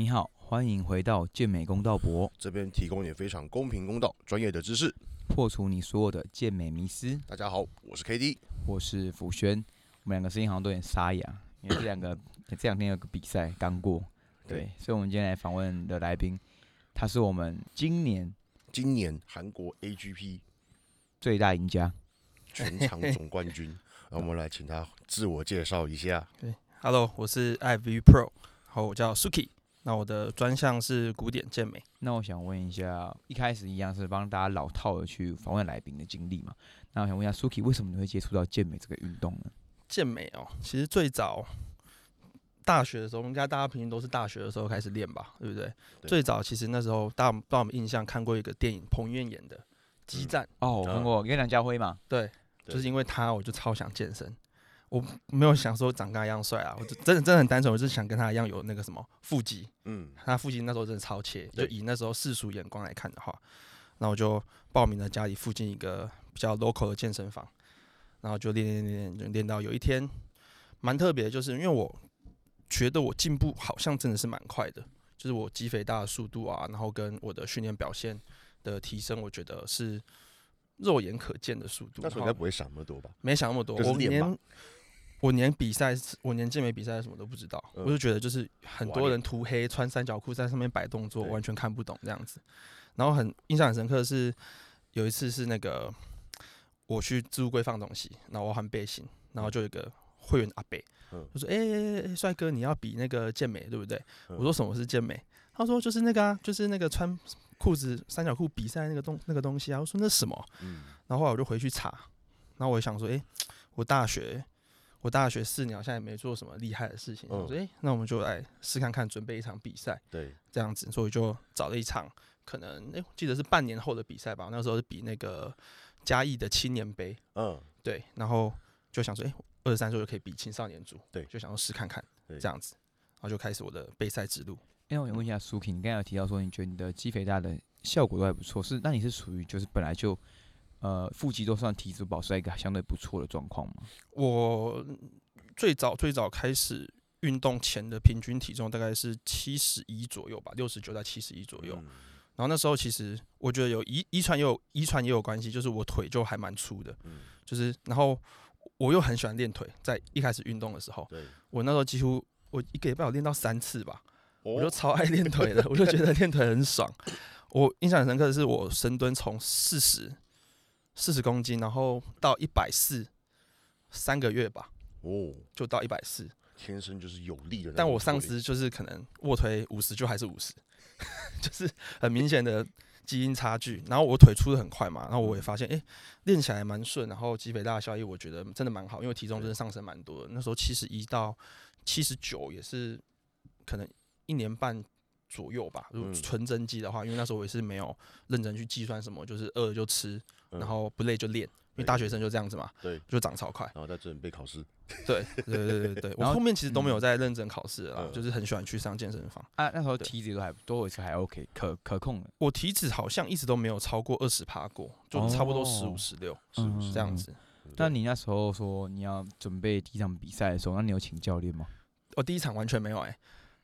你好，欢迎回到健美公道博，这边提供也非常公平公道、专业的知识。破除你所有的健美迷思。大家好，我是 KD，我是福轩，我们两个声音好像都有点沙哑，因为这两个 这两天有个比赛刚过，对，所以我们今天来访问的来宾，他是我们今年今年韩国 AGP 最大赢家，全场总冠军。那我们来请他自我介绍一下。对，Hello，我是 IV Pro，好，我叫 Suki。那我的专项是古典健美。那我想问一下，一开始一样是帮大家老套的去访问来宾的经历嘛？那我想问一下，Suki，为什么你会接触到健美这个运动呢？健美哦，其实最早大学的时候，应该大家平均都是大学的时候开始练吧，对不对？对最早其实那时候大家不知道有没有印象看过一个电影，彭于晏演的《激战》哦，我看过，跟梁家辉嘛，对就是因为他，我就超想健身。我没有想说长跟他一样帅啊，我就真的真的很单纯，我就是想跟他一样有那个什么腹肌。嗯，他腹肌那时候真的超切，就以那时候世俗眼光来看的话，那我就报名了家里附近一个比较 local 的健身房，然后就练练练练，就练到有一天蛮特别的，就是因为我觉得我进步好像真的是蛮快的，就是我肌肥大的速度啊，然后跟我的训练表现的提升，我觉得是肉眼可见的速度。那时候应该不会想那么多吧？没想那么多，我连我连比赛，我连健美比赛什么都不知道，嗯我就觉得就是很多人涂黑穿三角裤在上面摆动作，完全看不懂这样子。然后很印象很深刻的是有一次是那个我去置物柜放东西，然后我换背心，然后就有一个会员阿北，嗯就说：“哎、欸欸，帅哥，你要比那个健美对不对？”嗯我说：“什么是健美？”他说：“就是那个啊，就是那个穿裤子三角裤比赛那个东那个东西啊。”我说：“那什么？”嗯，然后后来我就回去查，然后我也想说，诶，我大学我大学四年好像也没做什么厉害的事情，嗯我说，诶，那我们就来试看看，准备一场比赛对，这样子，所以就找了一场，可能诶，我记得是半年后的比赛吧，那时候是比那个嘉义的青年杯，嗯，对，然后就想说，诶，二十三岁就可以比青少年组，对就想说试看看对这样子，然后就开始我的备赛之路。因为我想问一下 Suki，你刚才有提到说你觉得你的肌肥大的效果都还不错，是那你是属于就是本来就呃腹肌都算体脂保持在一个相对不错的状况吗？我最早最早开始运动前的平均体重大概是七十一左右吧，六十九到七十一左右。嗯然后那时候其实我觉得有遗遗传也有遗传也有关系，就是我腿就还蛮粗的，嗯，就是然后我又很喜欢练腿，在一开始运动的时候，对，我那时候几乎我一个礼拜有练到三次吧，我就哦，超爱练腿的，我就觉得练腿很爽。我印象很深刻的是，我深蹲从四十四十公斤，然后到一百四，三个月吧，哦，就到一百四。天生就是有力的。但我上肢就是可能卧推五十就还是五十，就是很明显的基因差距。然后我腿出的很快嘛，然后我也发现，哎、练起来蛮顺，然后肌肥大的效益我觉得真的蛮好，因为体重真的上升蛮多的。那时候七十一到七十九也是可能一年半左右吧。如果嗯纯增肌的话，因为那时候我也是没有认真去计算什么，就是饿了就吃，嗯然后不累就练。因为大学生就这样子嘛，对，就长超快。然后在准备考试。对对对对对，我 然后后面其实都没有在认真考试了就是很喜欢去上健身房。啊，那时候对体脂都还都也是还 OK，可可控的。我体脂好像一直都没有超过二十趴过，就差不多十哦五、十六是不是这样子。那你那时候说你要准备第一场比赛的时候，那你有请教练吗？我第一场完全没有哎、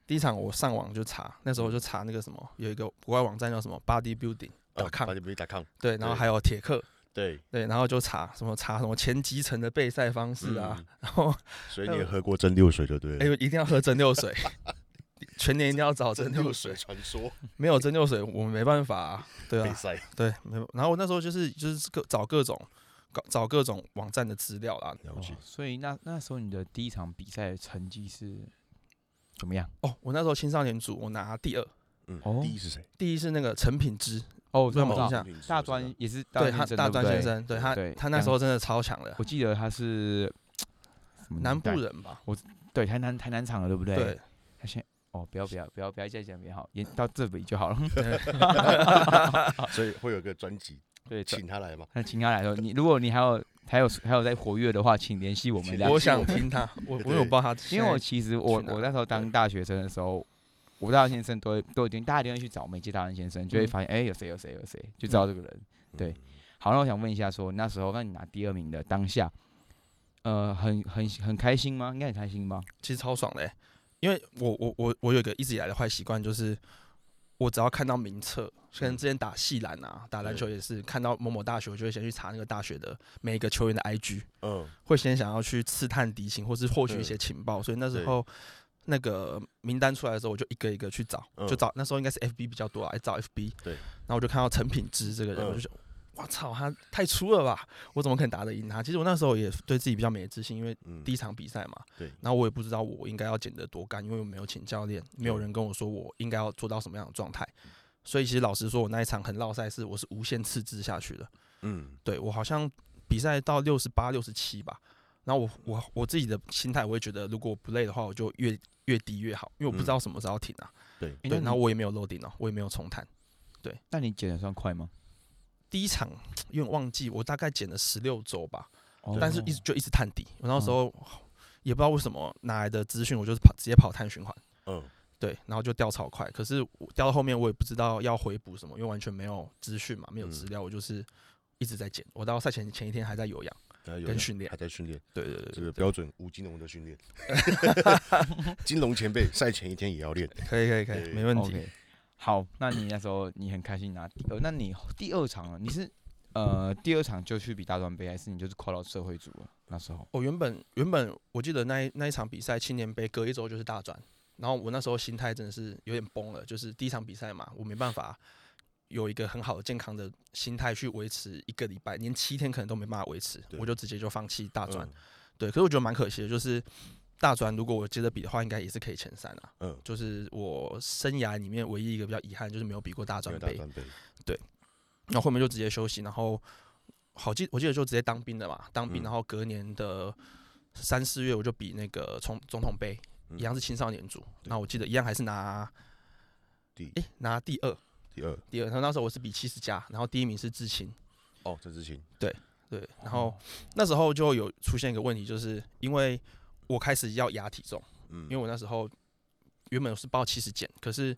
第一场我上网就查，那时候就查那个什么，有一个国外网站叫什么 Bodybuilding 啊，com，把你没打抗。对，然后还有铁克，对，对，然后就查什么查什么前几层的备赛方式啊，嗯 然后 所以你也喝过蒸馏水就对哎、了。一定要喝蒸馏水，全年一定要找蒸馏水，传说没有蒸馏水我们没办法啊，对啊，比赛，对，没有。然后我那时候就是就是各找各种搞找各种网站的资料啦。了解哦。所以那那时候你的第一场比赛成绩是怎么样？哦，我那时候青少年组我拿第二，嗯哦，第一是谁？第一是那个陈品之，哦，不知道我知道。有没有印象大专也是对他大专对不对？专先生，对他对他那时候真的超强的，我记得他是 什么南部年代，人吧？我对台南台南场的，对不对？对，他现哦，不要不要不要不要再讲别好，也到这里就好了。所以会有一个专辑，对，请他来嘛。那请他来说，你如果你还有还有还有在活跃的话，请联系我们我。想听他，我 我有帮他，因为我其实我我那时候当大学生的时候，我大先生都会都已经大家一定会去找美籍大人先生，就会嗯发现哎、有谁有谁有谁，就知道这个人。对嗯，好，那我想问一下说那时候那你拿第二名的当下，呃，很很很开心吗？应该很开心吧？其实超爽的欸，因为我我我我有一个一直以来的坏习惯，就是我只要看到名册，可能之前打系篮啊，打篮球也是看到某某大学，我就会先去查那个大学的每一个球员的 IG，嗯，会先想要去刺探敌情，或是获取一些情报。所以那时候那个名单出来的时候，我就一个一个去找，嗯。就找那时候应该是 FB 比较多啊，来找 FB。对。然后我就看到陈品之这个人，嗯。我就觉得。我操，他太粗了吧！我怎么可能打得赢他？其实我那时候也对自己比较没自信，因为嗯第一场比赛嘛，对。然后我也不知道我应该要减得多干，因为我没有请教练，没有人跟我说我应该要做到什么样的状态，所以其实老实说，我那一场很绕赛是我是无限次制下去的，嗯。对我好像比赛到六十八、六十七吧，然后我我我自己的心态，我会觉得如果我不累的话，我就越越低越好，因为我不知道什么时候停啊，对，对，然后我也没有漏顶哦，我也没有重弹，对。那你减的算快吗？第一场 因为忘记，我大概减了十六周吧，哦但是一直就一直探底，我那时候也不知道为什么哪来的资讯，我就是跑直接跑碳循环。嗯对，然后就掉超快。可是我掉到后面，我也不知道要回补什么，因为完全没有资讯嘛，没有资料，我就是一直在减。我到赛前前一天还在有氧跟训练还。在训练，对对这个标准吴金龙的训练。金龙前辈赛前一天也要练，可以可以可以，没问题。好，那你那时候你很开心拿第二，那你第二场呢？你是呃第二场就去比大专杯，还是你就是跨到社会组了？那时候我原本原本我记得那一那一场比赛青年杯隔一周就是大专，然后我那时候心态真的是有点崩了，就是第一场比赛嘛，我没办法有一个很好的健康的心态去维持一个礼拜，连七天可能都没办法维持，我就直接就放弃大专。嗯对，可是我觉得蛮可惜的，就是大专如果我接着比的话，应该也是可以前三啊。嗯，就是我生涯里面唯一一个比较遗憾，就是没有比过大专杯。有大专杯，然后后面就直接休息，然后好记我记得就直接当兵的嘛，当兵，嗯然后隔年的三四月我就比那个总总统杯，嗯一样是青少年组。那我记得一样还是拿第诶、拿第二，第二第二。然后那时候我是比七十加，然后第一名是志清。哦，郑志清，对，然后那时候就有出现一个问题，就是因为我开始要压体重，嗯，因为我那时候原本是报七十减，可是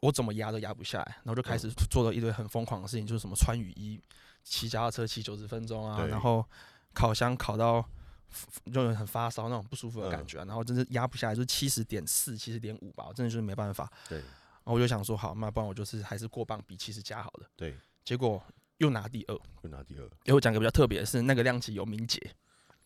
我怎么压都压不下来，然后就开始做了一堆很疯狂的事情，就是什么穿雨衣、骑脚踏车骑九十分钟啊，对。然后烤箱烤到就有很发烧那种不舒服的感觉啊、然后真是压不下来，就是七十点四、七十点五吧，我真的就是没办法。对。然后我就想说，好，那不然我就是还是过磅比七十加好了。对，结果又拿第二。又拿第二，因为我讲个比较特别的是，那个量级有明杰，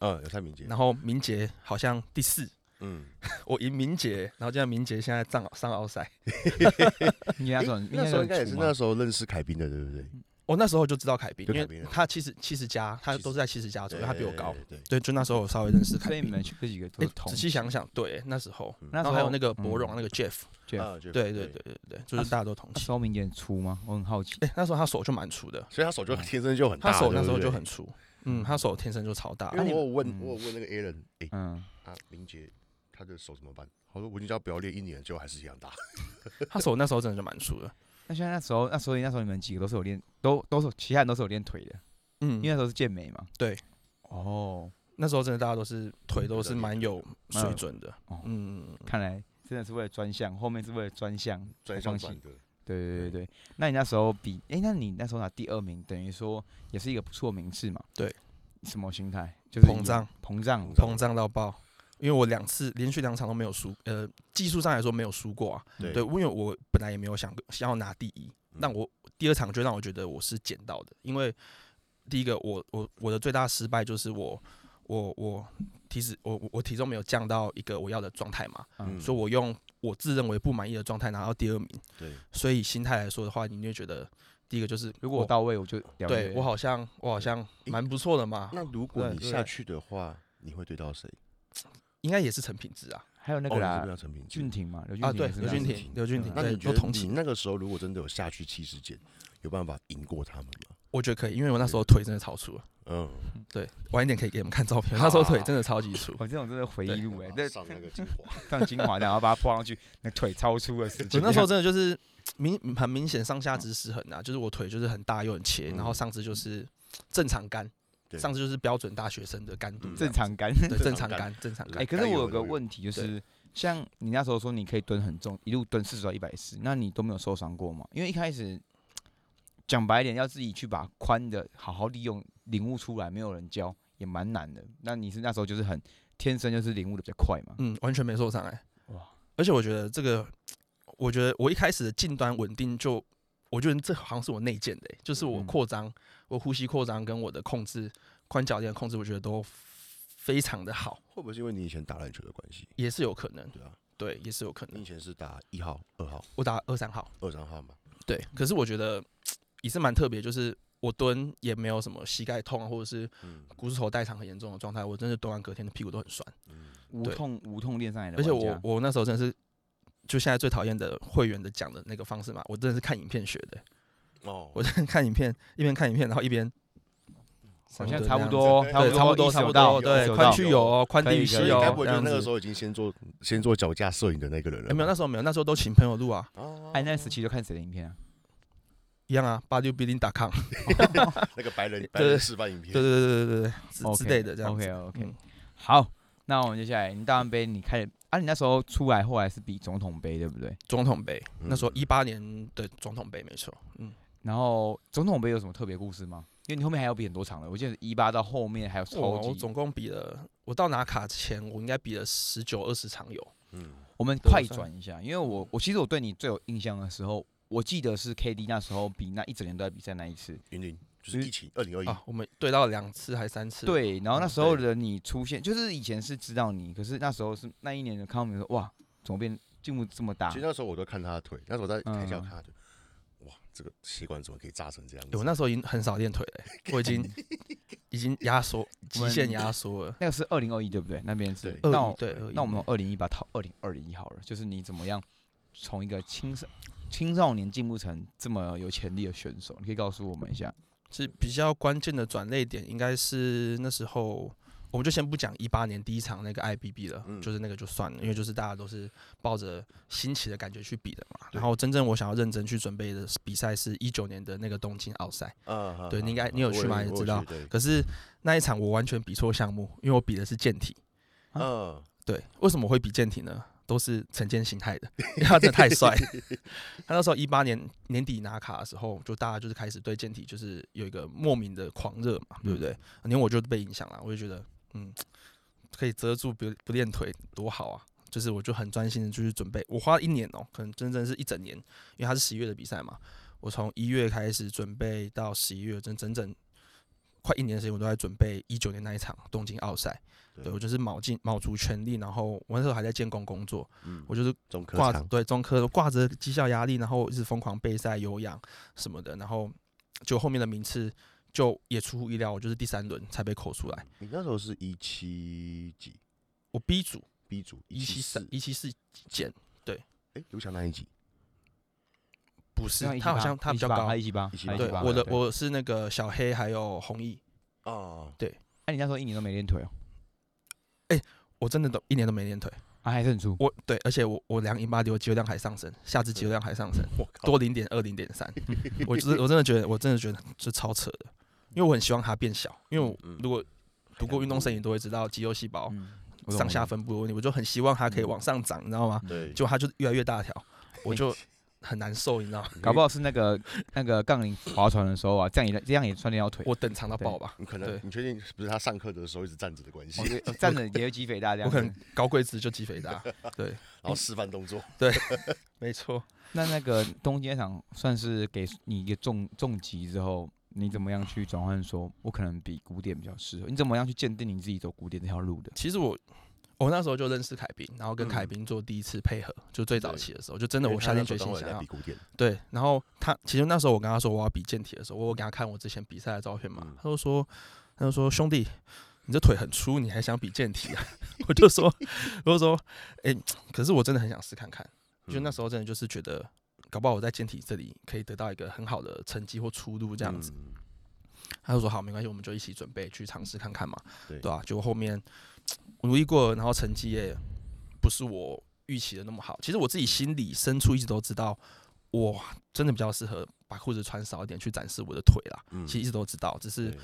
嗯，有蔡明杰，然后明杰好像第四，嗯，我赢明杰，然后这样明杰现在上上奥赛。你那时候诶那时候应该也是那那时候认识凯宾的，对不对？我那时候就知道凯宾，因为他七十七十加，他都是在七十加左右，他比我高。对，就那时候我稍微认识凯宾。所以你们这几个都仔细想想，对，那时候，嗯那时候然后还有那个博荣，嗯那个 Jeff，对对对对，对对，就是大家都同期。那时候明显粗吗？我很好奇。哎，那时候他手就蛮粗的，所以他手就天生就很大，他手那时候就很粗，嗯，他手天生就超大。因。为我有嗯。问，我有问那个 Aaron，哎，嗯，啊，林杰他的手怎么办？他说我已经叫他不要练一年，结果还是一样大。他手那时候真的就蛮粗的，那现在那时候，那所以那时候你们几个都是有练，都都是其他人都是有练腿的，嗯。因为，那时候是健美嘛。对。哦，那时候真的大家都是腿都是蛮有水准的。哦，嗯，看来真的是为了专项，后面是为了专项专项型。的，对对对对，那你那时候比，哎、那你那时候拿第二名，等于说也是一个不错名次嘛？对。什么心态？就是膨胀，膨胀，膨胀到爆。因为我两次连续两场都没有输，呃，技术上来说没有输过啊。对对，因为我本来也没有想想要拿第一，嗯但我第二场就让我觉得我是捡到的，因为第一个我我我的最大失败就是我我我体脂我我我体重没有降到一个我要的状态嘛，嗯嗯所以我用我自认为不满意的状态拿到第二名，对，所以心态来说的话，你会觉得第一个就是如果我到位，我就对我好像我好像蛮不错的嘛，那如果你下去的话，你会对到谁？应该也是陈品质啊还有那哦你是个啦不，是要陈品俊廷嘛，刘俊啊对刘俊廷刘俊廷那你觉得你那个时候如果真的有下去七十减，有办法赢过他们吗？我觉得可以，因为我那时候腿真的超粗了。嗯，对，晚一点可以给你们看照片，那时候腿真的超级粗。我这种真的回忆录哎，这上那个精华，放精华，然后把它泼上去，那腿超粗的事情。我那时候真的 就是明很明显上下肢失衡啊，就是我腿就是很大又很切，嗯然后上肢就是正常干，上肢就是标准大学生的干度正常干。对正正常干常干正常哎、干。可是我有个问题，就是像你那时候说你可以蹲很重，一路蹲四十到一百四，那你都没有受伤过吗？因为一开始讲白一点，要自己去把宽的好好利用领悟出来，没有人教也蛮难的。那你是那时候就是很天生就是领悟的比较快嘛？嗯，完全没受伤哎。哇，而且我觉得这个，我觉得我一开始的近端稳定就，我觉得这好像是我内建的欸、就是我嗯扩张，我呼吸扩张跟我的控制宽脚垫的控制，我觉得都非常的好，会不会是因为你以前打篮球的关系？也是有可能，对啊，对，也是有可能。你以前是打一号、二号、我打二三号，二三号嘛？对，可是我觉得也是蛮特别，就是我蹲也没有什么膝盖痛啊，或者是嗯股四头代偿很严重的状态，我真的蹲完隔天的屁股都很酸。无痛无痛练上来的而且家，我我那时候真的是，就现在最讨厌的会员的讲的那个方式嘛，我真的是看影片学的。哦，我真的看影片，一边看影片，然后一边好像差不多，对对，差不多，差不多，对，宽区区有哦，宽地域可以可以系哦，所以你该不那个时候已经先做先做脚架摄影的那个人了吧？哎没有，那时候没有，那时候都请朋友录啊，哦哎，那时期就看谁的影片啊？一样啊，八六 i n g com，那个白人对白人示范影片，对对对对对对之 OK，之类的这样子。OK OK，嗯好，那我们接下来，你大完杯你开始啊？你那时候出来后来是比总统杯对不对？总统杯，那时候嗯一八年的总统杯没错，嗯，然后总统杯有什么特别故事吗？因为你后面还要比很多场了，我记得一八到后面还有超级。我我总共比了，我到拿卡前我应该比了十九二十场有，嗯，我们快转一下，因为我我其实我对你最有印象的时候，我记得是 KD 那时候比那一整年都在比赛那一次。云林就是一起二零二一，啊，我们对到两次还三次，，对，然后那嗯时候的你出现，就是以前是知道你，可是那时候是那一年的康明说，哇，怎么变进步这么大其实？那时候我都看他的腿，那时候我在台下嗯看他腿，哇，这个血管怎么可以炸成这样子？欸我那时候已经很少练腿了欸、我已经已经压缩极限压缩了。那个是二零二一对不对？那边是对。那我二一对，那我们二零一把套二零二一好了，就是你怎么样从一个青少青少年进步成这么有潜力的选手？你可以告诉我们一下。是比较关键的转类点，应该是那时候，我们就先不讲一八年第一场那个 IBB 了，嗯就是那个就算了，因为就是大家都是抱着新奇的感觉去比的嘛。然后真正我想要认真去准备的比赛是一九年的那个东京奥赛，啊，对你应该啊你有去吗也知道可是那一场我完全比错项目，因为我比的是健体。嗯，对，为什么会比健体呢？都是成建形态的，因为他真的太帅。他那时候一八年年底拿卡的时候，就大家就是开始对健体就是有一个莫名的狂热嘛，对不对？连我就被影响了，我就觉得，嗯，可以遮住不不练腿多好啊！就是我就很专心的，就是准备。我花了一年哦、可能真正是一整年，因为他是十一月的比赛嘛。我从一月开始准备到十一月，整整整快一年的时间，我都在准备一九年那一场东京奥赛。对。我就是卯尽卯足全力，然后我那时候还在建工工作，嗯，我就是中科挂，对中科挂着绩效压力，然后一直疯狂备赛、有氧什么的，然后就后面的名次就也出乎意料，我就是第三轮才被扣出来。你那时候是一七几？我 B 组。B 组一七三四，一七四减对，哎，刘翔那一集不是他好像他比较高。他，一七八，对他一七八。对我的我是那个小黑还有弘毅，哦，对，哎，你那时候一年都没练腿哦，哎我真的都一年都没练腿，啊，还是很粗。我对，而且我我量英巴我肌肉量还上升，下肢肌肉量还上升，我，多零点二零点三，我就是我真的觉得我真的觉得是超扯的，因为我很希望它变小，因为如果读过运动摄影都会知道肌肉细胞上下。分布的问题，我就很希望它可以嗯。往上涨，你知道吗？对，结果它就越来越大条，我就 很难受，你知道吗？搞不好是那个那个杠铃划船的时候啊，这样也这样也算练到腿。我等长到爆吧，你可能对你确定是不是他上课的时候一直站着的关系 站着也会肌肥大这样子。我可能高贵值就肌肥大，对，然后示范动作，对没错。那那个东街场算是给你一个重重击之后，你怎么样去转换？说我可能比古典比较适合，你怎么样去鉴定你自己走古典这条路的？其实我我那时候就认识凯宾，然后跟嗯凯宾做第一次配合，就最早期的时候，就真的我下定决心想要比古典，对，然后他其实那时候我跟他说我要比健体的时候，我给他看我之前比赛的照片嘛，嗯他就说他就说兄弟，你这腿很粗，你还想比健体啊？我就说我就说，哎、可是我真的很想试看看，就那时候真的就是觉得，搞不好我在健体这里可以得到一个很好的成绩或出路这样子。嗯，他就说好，没关系，我们就一起准备去尝试看看嘛，对对吧、结果后面我努力过，然后成绩也不是我预期的那么好。其实我自己心里深处一直都知道，我真的比较适合把裤子穿少一点去展示我的腿啦。嗯其实一直都知道，只是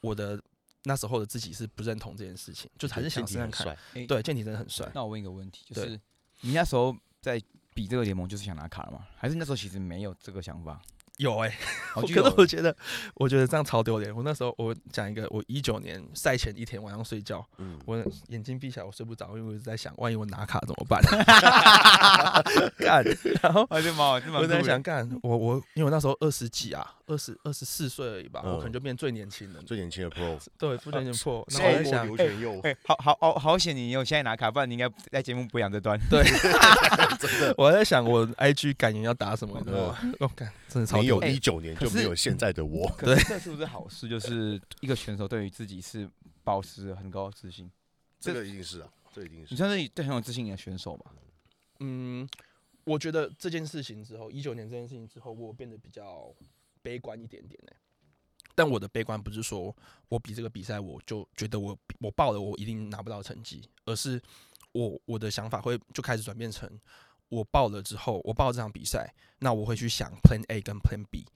我的那时候的自己是不认同这件事情，就还是想对，健体真的很帅。那我问一个问题，就是你那时候在比这个联盟，就是想拿卡了吗？还是那时候其实没有这个想法？有哎、可是我觉得，我觉得这样超丢脸。我那时候我讲一个，我一九年赛前一天晚上睡觉，嗯，我眼睛闭起来，我睡不着，因为我一直在想，万一我拿卡怎么办？干，然后我在酷的想干，我我因为我那时候二十几啊，二十二十四岁而已吧，嗯我可能就变最年轻的，最年轻的 Pro，对，不能点破。然后我在想，哎、好好好好险，你有现在拿卡，不然你应该在节目不养这段。对，我在想我 IG 感言要打什么，你知道吗？我干，真的超没有。一九年就没有现在的我。对是不是好事？就是一个选手对于自己是保持很高的自信。这个一定是啊，这一定是。你算是对很有自信的选手吧？嗯，我觉得这件事情之后，一九年这件事情之后，我变得比较悲观一点点呢、但我的悲观不是说我比这个比赛我就觉得我我报了我一定拿不到成绩，而是我我的想法会就开始转变成我报了之后，我报这场比赛，那我会去想 Plan A 跟 Plan B。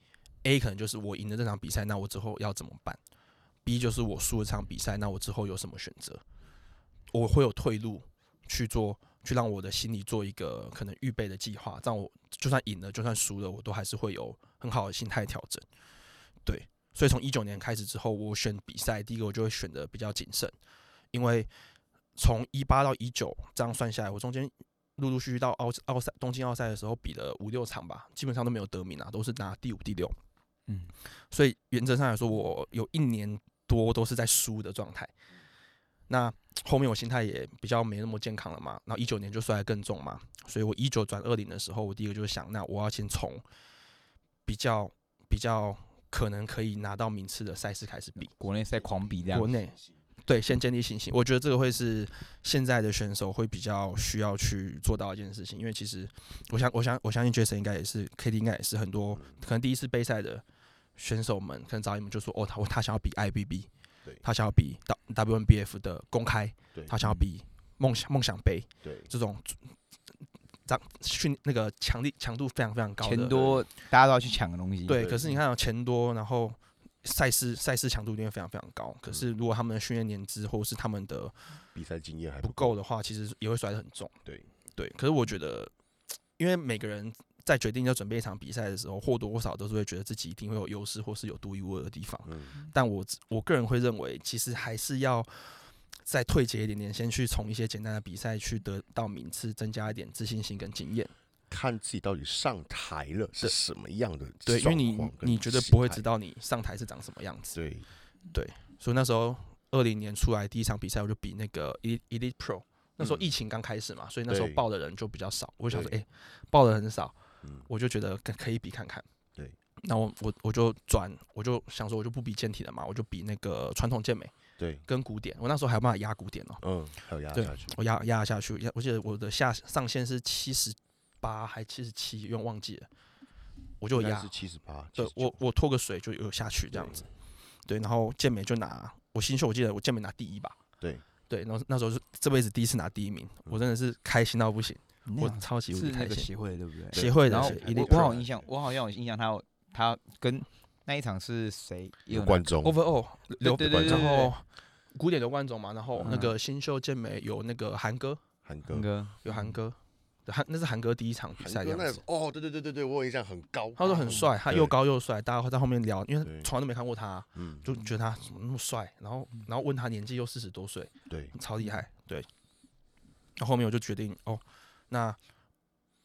A 可能就是我赢了这场比赛，那我之后要怎么办？B 就是我输了这场比赛，那我之后有什么选择？我会有退路去做，去让我的心里做一个可能预备的计划，让我就算赢了，就算输了，我都还是会有很好的心态调整。对，所以从一九年开始之后，我选比赛，第一个我就会选的比较谨慎，因为从一八到一九这样算下来，我中间陆陆续续到奥奥赛东京奥赛的时候比了五六场吧，基本上都没有得名啊，都是拿第五、第六。嗯，所以原则上来说，我有一年多都是在输的状态。那后面我心态也比较没那么健康了嘛，然后一九年就摔得更重嘛，所以我一九转二零的时候，我第一个就是想，那我要先从比较比较可能可以拿到名次的赛事开始比，国内赛狂比这样国。内对先建立信心，我觉得这个会是现在的选手会比较需要去做到一件事情，因为其实我想我想我相信 Jason 应该也是 KD 应该也是很多可能第一次杯赛的选手们，可能找你们就说哦，他他想要比 IBB，对他想要比 W WNBF 的公开，对他想要比梦想梦想杯对，这种长训那个强力强度非常非常高的钱多，大家都要去抢的东西。对，对可是你看、哦、钱多，然后赛事赛事强度一定会非常非常高。可是如果他们的训练年资或是他们的比赛经验还不够的话，其实也会摔得很重。对对，可是我觉得，因为每个人在决定要准备一场比赛的时候，或多或少都是会觉得自己一定会有优势或是有独一无二的地方。嗯，但我我个人会认为，其实还是要再退阶一点点，先去从一些简单的比赛去得到名次，增加一点自信心跟经验。看自己到底上台了是什么样的对，因为你你绝对不会知道你上台是长什么样子。对，所以那时候二零年出来第一场比赛，我就比那个 Elite Pro。那时候嗯疫情刚开始嘛，所以那时候报的人就比较少。我就想说，对哎、报的很少，嗯，我就觉得可可以比看看。对，那我我我就转，我就想说，我就不比健体了嘛，我就比那个传统健美对，跟古典。我那时候还有办法压古典哦、嗯，还有压对下去，我压压下去，我记得我的下上限是七十八还七十七，有点忘记了，我就压应该是。七十八，对我我拖个水就有下去这样子。对，然后健美就拿我新秀，我记得我健美拿第一吧。对对，然后那时候是这辈子第一次拿第一名，我真的是开心到不行，我超级无敌开心。协会对不对？协会然后我我好有印象，我好像有印象，他有他跟那一场是谁有拿观众 overall 刘对对然后古典刘冠总嘛，然后那嗯个新秀健美有那个韩哥，韩哥那，个有韩哥，对韩那是韩哥第一场比赛的样子。哦，对对对对对，我有印象很高，他说很帅，他又高又帅，大家会在后面聊，因为从来都没看过他，嗯，就觉得他怎么那么帅，然后然后问他年纪又四十多岁，对，超厉害，对。那后后面我就决定，哦，那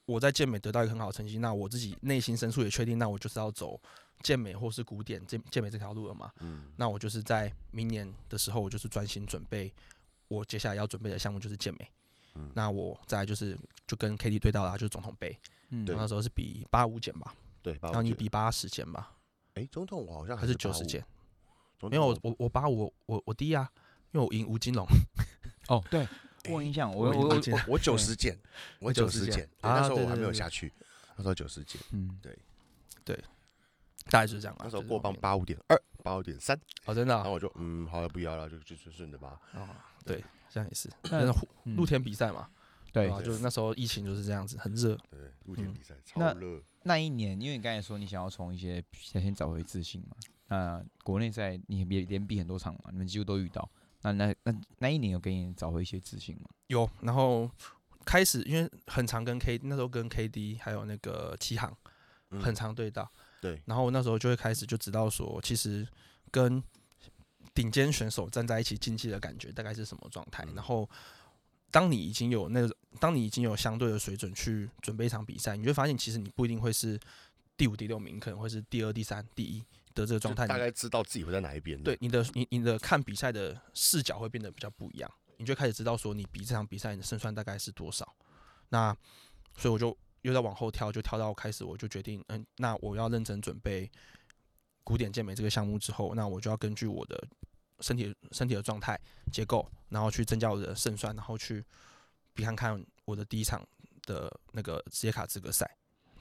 我在健美得到一个很好的成绩，那我自己内心深处也确定，那我就是要走健美或是古典健健美这条路了嘛。嗯，那我就是在明年的时候，我就是专心准备我接下来要准备的项目就是健美。嗯。那我再来就是就跟 KD 对到啦，就是总统杯，嗯。那时候是比八五减吧，对，然后你比八十减吧，哎，总统我好像还是九十减？总没有，我我我八五，我我第一啊，因为我赢吴金龙。哦，对，我有印象，我我我我九十减，我九十减。啊那时候我还没有下去，那时候九十减，嗯，对。对。大概就是这样啊。那时候过磅八五点二，八五点三，哦，真的啊。然后我就嗯，好了，不要了，就就顺顺的吧。哦，对，这样也是。那但是露天比赛嘛，对啊，就是那时候疫情就是这样子，很热。对，露天嗯比赛那超热，那一年，因为你刚才说你想要从一些比赛先找回自信嘛，那国内赛你也连比很多场嘛，你们几乎都遇到。那那那那一年有给你找回一些自信吗？有，然后开始因为很常跟 K 那时候跟 KD 还有那个七航嗯很常对到，对，然后我那时候就会开始就知道说，其实跟顶尖选手站在一起竞技的感觉大概是什么状态。嗯然后，当你已经有那个，当你已经有相对的水准去准备一场比赛，你就会发现，其实你不一定会是第五、第六名，可能会是第二、第三、第一的这个状态。大概知道自己会在哪一边。对，你的你你的看比赛的视角会变得比较不一样，你就开始知道说你比这场比赛你的胜算大概是多少。那所以我就又在往后跳，就跳到开始我就决定，嗯，那我要认真准备古典健美这个项目之后，那我就要根据我的身体身体的状态结构，然后去增加我的胜算，然后去比看看我的第一场的那个职业卡资格赛，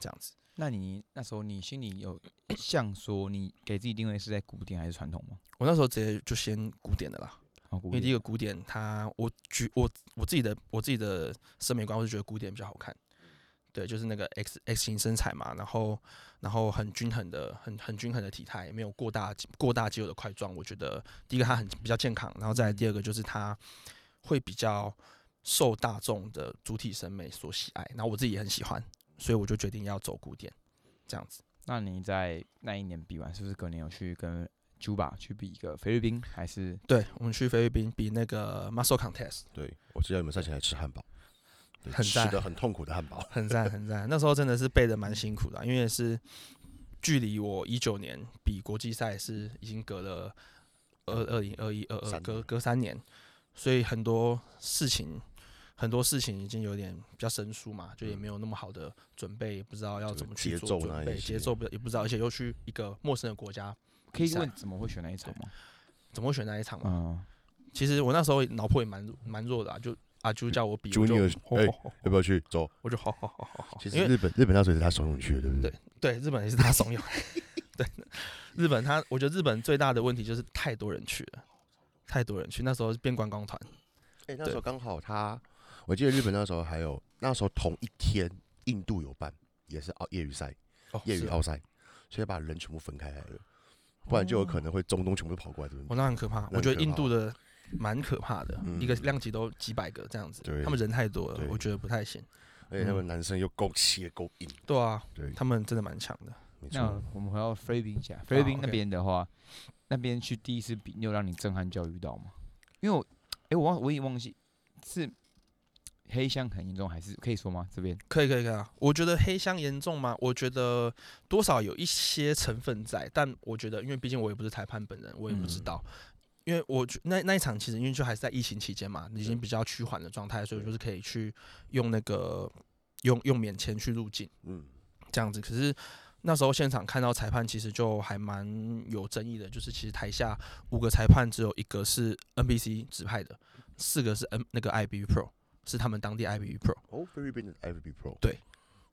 这样子。那你那时候你心里有 像说你给自己定位是在古典还是传统吗？我那时候直接就先古典的啦。哦，因为第一个古典它，我举我我自己的我自己的审美观，我是觉得古典比较好看。对，就是那个 X X 型身材嘛，然后然后很均衡的很很均衡的体态，没有过大过大肌肉的块状。我觉得第一个它很比较健康，然后再来第二个就是它会比较受大众的主体审美所喜爱，然后我自己也很喜欢，所以我就决定要走古典这样子。那你在那一年比完，是不是隔年有去跟 Juba 去比一个菲律宾？还是对，我们去菲律宾比那个 muscle contest，对，我记得你们赛前还吃汉堡，很赞的很痛苦的汉堡。很赞很赞。那时候真的是背的蛮辛苦的啊、因为是距离我一九年比国际赛是已经隔了二二零二一二二隔隔三年，所以很多事情很多事情已经有点比较生疏嘛，就也没有那么好的准备，也不知道要怎么去节做准备，节奏不也不知道，而且又去一个陌生的国家，可以问怎么会选那一场吗？怎么会选那一场嘛？嗯，其实我那时候脑波也蛮蛮弱的啊，就阿朱叫我比，哎要不要去？走。我就好好好好好，其实日本日本那时候也是他怂恿去的，对不对？对，日本也是他怂恿。对，日本他，我觉得日本最大的问题就是太多人去了，太多人去，那时候是变观光团。哎，那时候刚好他，我记得日本那时候还有那时候同一天印度有办，也是奥业余赛，业余奥赛，所以把人全部分开来了，不然就有可能会中东全部跑过来这边。哦，那很可怕。我觉得印度的蛮可怕的，一个嗯量级都几百个这样子，他们人太多了，我觉得不太行。而且他们男生又够切够硬，对啊，对，他们真的蛮强的。那。我们回到菲律宾讲，菲律宾那边的话，那边去第一次比，你有让你震撼教育到吗？因为我，哎、我忘，我也忘记是黑箱很严重，还是可以说吗？这边可以可以可以啊，我觉得黑箱严重吗？我觉得多少有一些成分在，但我觉得，因为毕竟我也不是裁判本人，我也不知嗯道。因为我觉那那一场其实因为就还是在疫情期间嘛，已经比较趋缓的状态，所以我就是可以去用那个用用免签去入境嗯，这样子。可是那时候现场看到裁判，其实就还蛮有争议的，就是其实台下五个裁判只有一个是 NBC 指派的，四个是 N 那个 IBU Pro，是他们当地 IBU Pro。哦，菲律宾的 IB Pro，对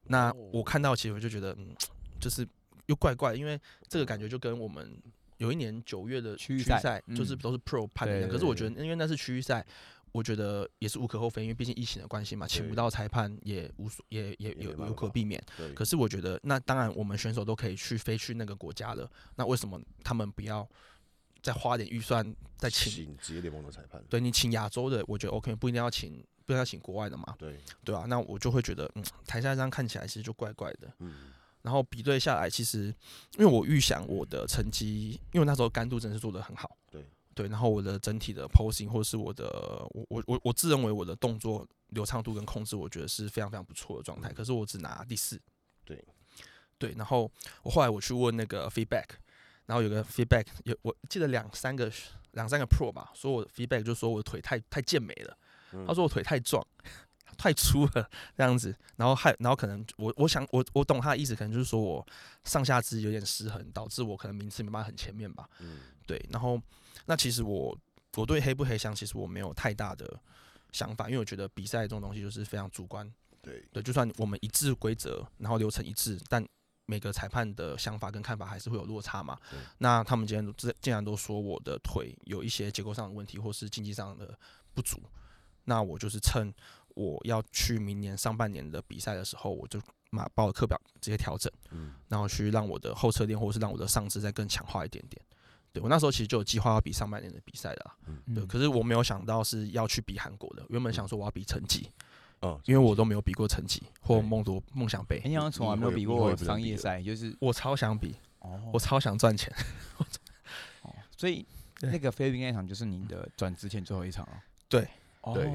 那哦。我看到其实我就觉得，嗯，就是又怪怪，因为这个感觉就跟我们有一年九月的区域赛赛，就是嗯都是 Pro 判的可是我觉得，因为那是区域赛，我觉得也是无可厚非，因为毕竟疫情的关系嘛，请不到裁判也无所也也有有可避免。可是我觉得，那当然我们选手都可以去飞去那个国家了，那为什么他们不要再花点预算再请？请职业联盟的裁判，对你请亚洲的，我觉得 OK，不一定要请，不一定要请国外的嘛，对，对啊，那我就会觉得，嗯，台下这样看起来其实就怪怪的。嗯，然后比对下来，其实因为我预想我的成绩，因为那时候干度真的是做的很好，对对，然后我的整体的 posing 或是我的我我我我自认为我的动作流畅度跟控制，我觉得是非常非常不错的状态。嗯可是我只拿第四，对对，然后我后来我去问那个 feedback，然后有个 feedback 有我记得两三个两三个 pro 吧，说我 feedback 就说我的腿太太健美了。嗯他说我腿太壮，太粗了这样子，然后还然后可能我我想我我懂他的意思，可能就是说我上下肢有点失衡，导致我可能名次没办法很前面吧。嗯，对，然后那其实我我对黑不黑箱其实我没有太大的想法，因为我觉得比赛这种东西就是非常主观。对，对，就算我们一致规则，然后流程一致，但每个裁判的想法跟看法还是会有落差嘛对。那他们今天竟然都说我的腿有一些结构上的问题，或是竞技上的不足，那我就是趁我要去明年上半年的比赛的时候，我就马把我的课表直接调整，嗯，然后去让我的后侧链或是让我的上肢再更强化一点点。对我那时候其实就有计划要比上半年的比赛的啦，对，嗯。可是我没有想到是要去比韩国的，原本想说我要比成绩，嗯，因为我都没有比过成绩或梦多梦想杯哎，，你好像从来没有比过商业赛，就是我超想比，哦。我超想赚钱。哦，所以那个菲律宾那场就是你的转职前最后一场了。对，哦。对，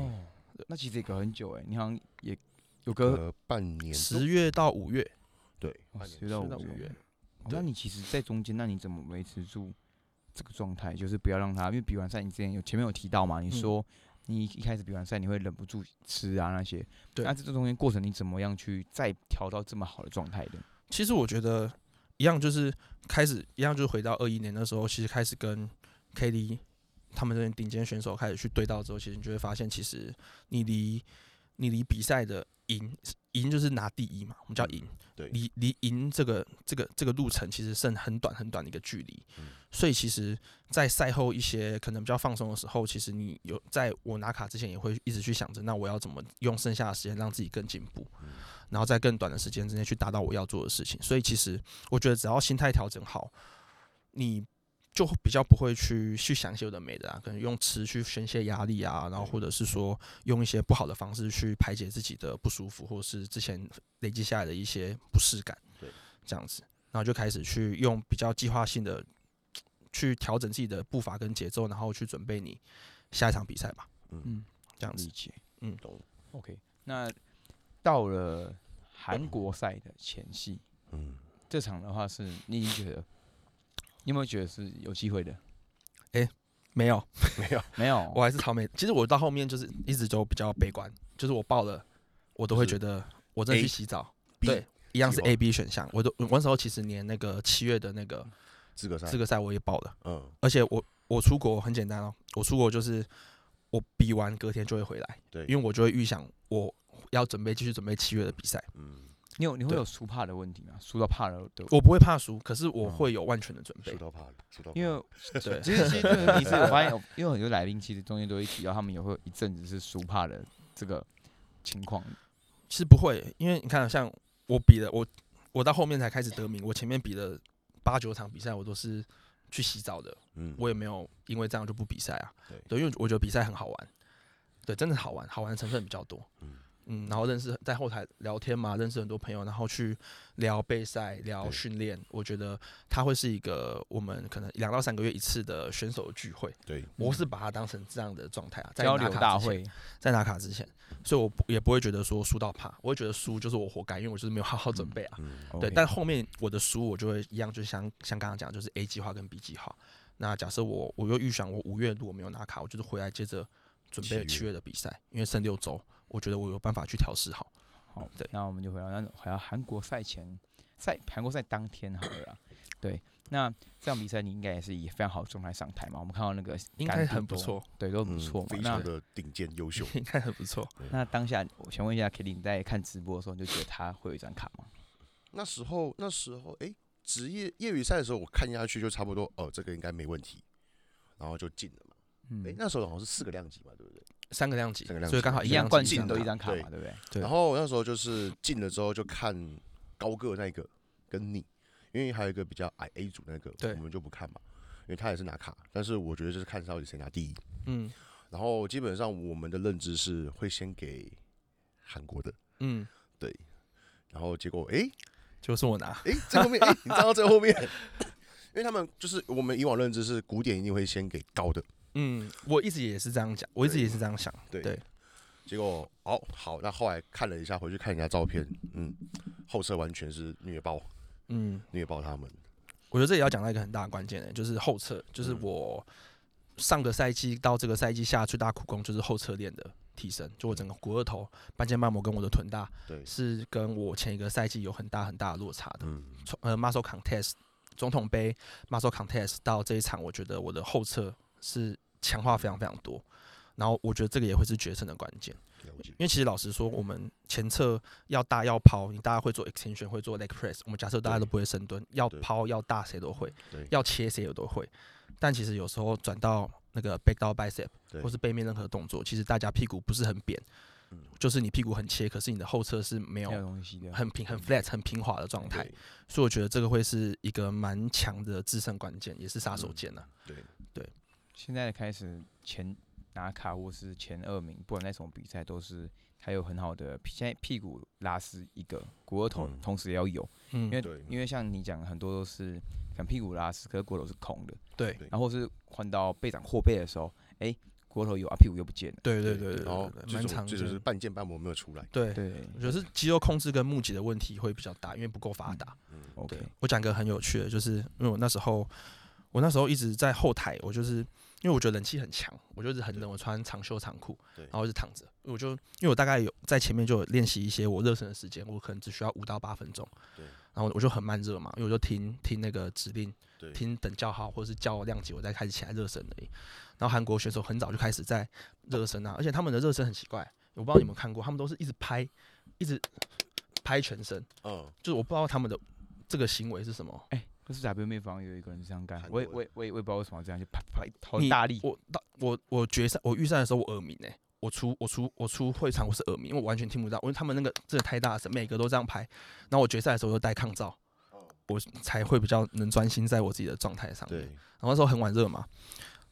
那其实也隔很久哎，你好像也有隔呃半年十月到五月，对，十月到五月那你其实，在中间，那你怎么维持住这个状态？就是不要让他，因为比完赛，你之前有前面有提到嘛，你嗯说你一开始比完赛，你会忍不住吃啊那些。对那这中间过程，你怎么样去再调到这么好的状态的？其实我觉得一样，就是开始一样，就是回到二一年的时候，其实开始跟 K D 他们这边顶尖选手开始去对到之后，其实你就会发现，其实你离你离比赛的赢赢就是拿第一嘛，我们叫赢。对，离离赢这个这个这个路程其实剩很短很短的一个距离，嗯所以其实，在赛后一些可能比较放松的时候，其实你有在我拿卡之前也会一直去想着，那我要怎么用剩下的时间让自己更进步，嗯然后在更短的时间之内去达到我要做的事情。所以其实我觉得只要心态调整好，你就比较不会去去想一些有的没的啊，可能用吃去宣泄压力啊，然后或者是说用一些不好的方式去排解自己的不舒服，或者是之前累积下来的一些不适感，对，这样子，然后就开始去用比较计划性的去调整自己的步伐跟节奏，然后去准备你下一场比赛吧，嗯，这样子理。解。嗯懂。OK，那到了韩国赛的前夕，嗯，这场的话是你已经觉得，你有没有觉得是有机会的？没有，没有，没有，我还是草莓。其实我到后面就是一直都比较悲观，就是我报了，我都会觉得我真的去洗澡对，一样是 A、B 选项。我都我那时候其实连那个七月的那个资格赛，资格赛我也报了，嗯，而且我我出国很简单哦，我出国就是我比完隔天就会回来，对，因为我就会预想我要准备继续准备七月的比赛。嗯，你有你会有输怕的问题吗？输到怕了的，我不会怕输，可是我嗯会有万全的准备输。到怕了，输到怕因了为 对，其实其实这个题是我发现有，因为很多来宾其实中间都会提到，他们也会有一阵子是输怕的这个情况。其实不会，因为你看，像我比的，我我到后面才开始得名，我前面比的八九场比赛，我都是去洗澡的，嗯，我也没有因为这样就不比赛啊。对因为我觉得比赛很好玩，对，真的好玩，好玩的成分比较多。嗯嗯，然后认识在后台聊天嘛，认识很多朋友，然后去聊备赛、聊对训练。我觉得它会是一个我们可能两到三个月一次的选手聚会。对，我是把它当成这样的状态啊，在交拿卡之前流大会，在拿卡之前，所以我不也不会觉得说输到怕，我会觉得输就是我活该，因为我就是没有好好准备啊。嗯，对但后面我的输我就会一样，就像像刚刚讲，就是 A 计划跟 B 计划。那假设我我又预想我五月如果没有拿卡，我就是回来接着准备七月七月的比赛，因为剩六周，我觉得我有办法去调试好。好，对那我们就回到那回到韩国赛前赛韩国赛当天好了啦。对，那这场比赛你应该也是以非常好的状态上台嘛？我们看到那个应该很不错，对，都不嗯错嘛。非常的顶尖优秀。应该很不错。那当下，我想问一下 k e l l y 你在看直播的时候，你就觉得他会有一张卡吗？那时候那时候哎，职业业余赛的时候，我看下去就差不多，哦，这个应该没问题，然后就进了嘛。嗯哎，那时候好像是四个量级嘛，对不对？三个量级，三个量级。所以刚好一样冠军进都一张卡嘛，对。不对？对。然后那时候就是进了之后就看高个那个跟你，因为还有一个比较矮 A 组那个，对。我们就不看嘛，因为他也是拿卡，但是我觉得就是看到底谁拿第一。嗯。然后基本上我们的认知是会先给韩国的，嗯，对。然后结果诶？就是我拿。诶，在后面？诶，你站到最后面，因为他们就是我们以往认知是古典一定会先给高的，嗯，我一直也是这样讲，我一直也是这样想。对。对，结果哦好，那后来看了一下，回去看人家照片，嗯，后车完全是虐爆嗯，虐爆他们，我觉得这也要讲到一个很大的关键的，就是后侧，就是嗯。我上个赛季到这个赛季下最大苦功就是后侧链的提升，就我整个股二头、半肩瓣膜跟我的臀大对，是跟我前一个赛季有很大很大的落差的。嗯，从呃 muscle contest 总统杯 muscle contest 到这一场，我觉得我的后侧是强化非常非常多。然后我觉得这个也会是决胜的关键，因，为其实老实说，我们前侧要大要抛，你大家会做 extension，会做 leg press，我们假设大家都不会深蹲，要抛要大谁都会，要切谁也都会。但其实有时候转到那个 back down bicep 或是背面任何动作，其实大家屁股不是很扁，嗯就是你屁股很切，可是你的后侧是没没有。很平很 flat 很平滑的状态。所以我觉得这个会是一个蛮强的制胜关键，也是杀手锏呢、对，现在开始前拿卡或是前二名，不管在什么比赛，都是还有很好的现在屁股拉丝一个，股二头嗯同时也要有，嗯因为对因为像你讲的很多都是像屁股拉丝，可是骨头是空的，对对然后是换到背长后背的时候，哎、骨头有啊，屁股又不见了，对对对对然后蛮常见这就是半腱半膜没有出来。对，对我觉得是肌肉控制跟募集的问题会比较大，因为不够发达。嗯，，OK，我讲个很有趣的，就是因为我那时候，我那时候一直在后台，我就是因为我觉得冷气很强，我就一直很冷，我穿长袖长裤，然后一直躺着，我就因为我大概有在前面就有练习一些我热身的时间，我可能只需要五到八分钟，对。然后我就很慢热嘛，因为我就听听那个指令，对，听等叫号或者是叫量级，我再开始起来热身而已。然后韩国选手很早就开始在热身啊，而且他们的热身很奇怪，我不知道你们有没有看过，他们都是一直拍，一直拍全身，嗯，就是我不知道他们的这个行为是什么。哎、可是 WMA 方有一个人这样干，我也我也我也我也不知道为什么这样，就啪啪好大力，我到我我决赛我预赛的时候我耳鸣哎、我出我出我出会场我是耳鸣，因为我完全听不到，因为他们那个真的太大声，每个都这样拍。然后我决赛的时候又戴抗噪，我才会比较能专心在我自己的状态上面。对，然后那时候很晚热嘛，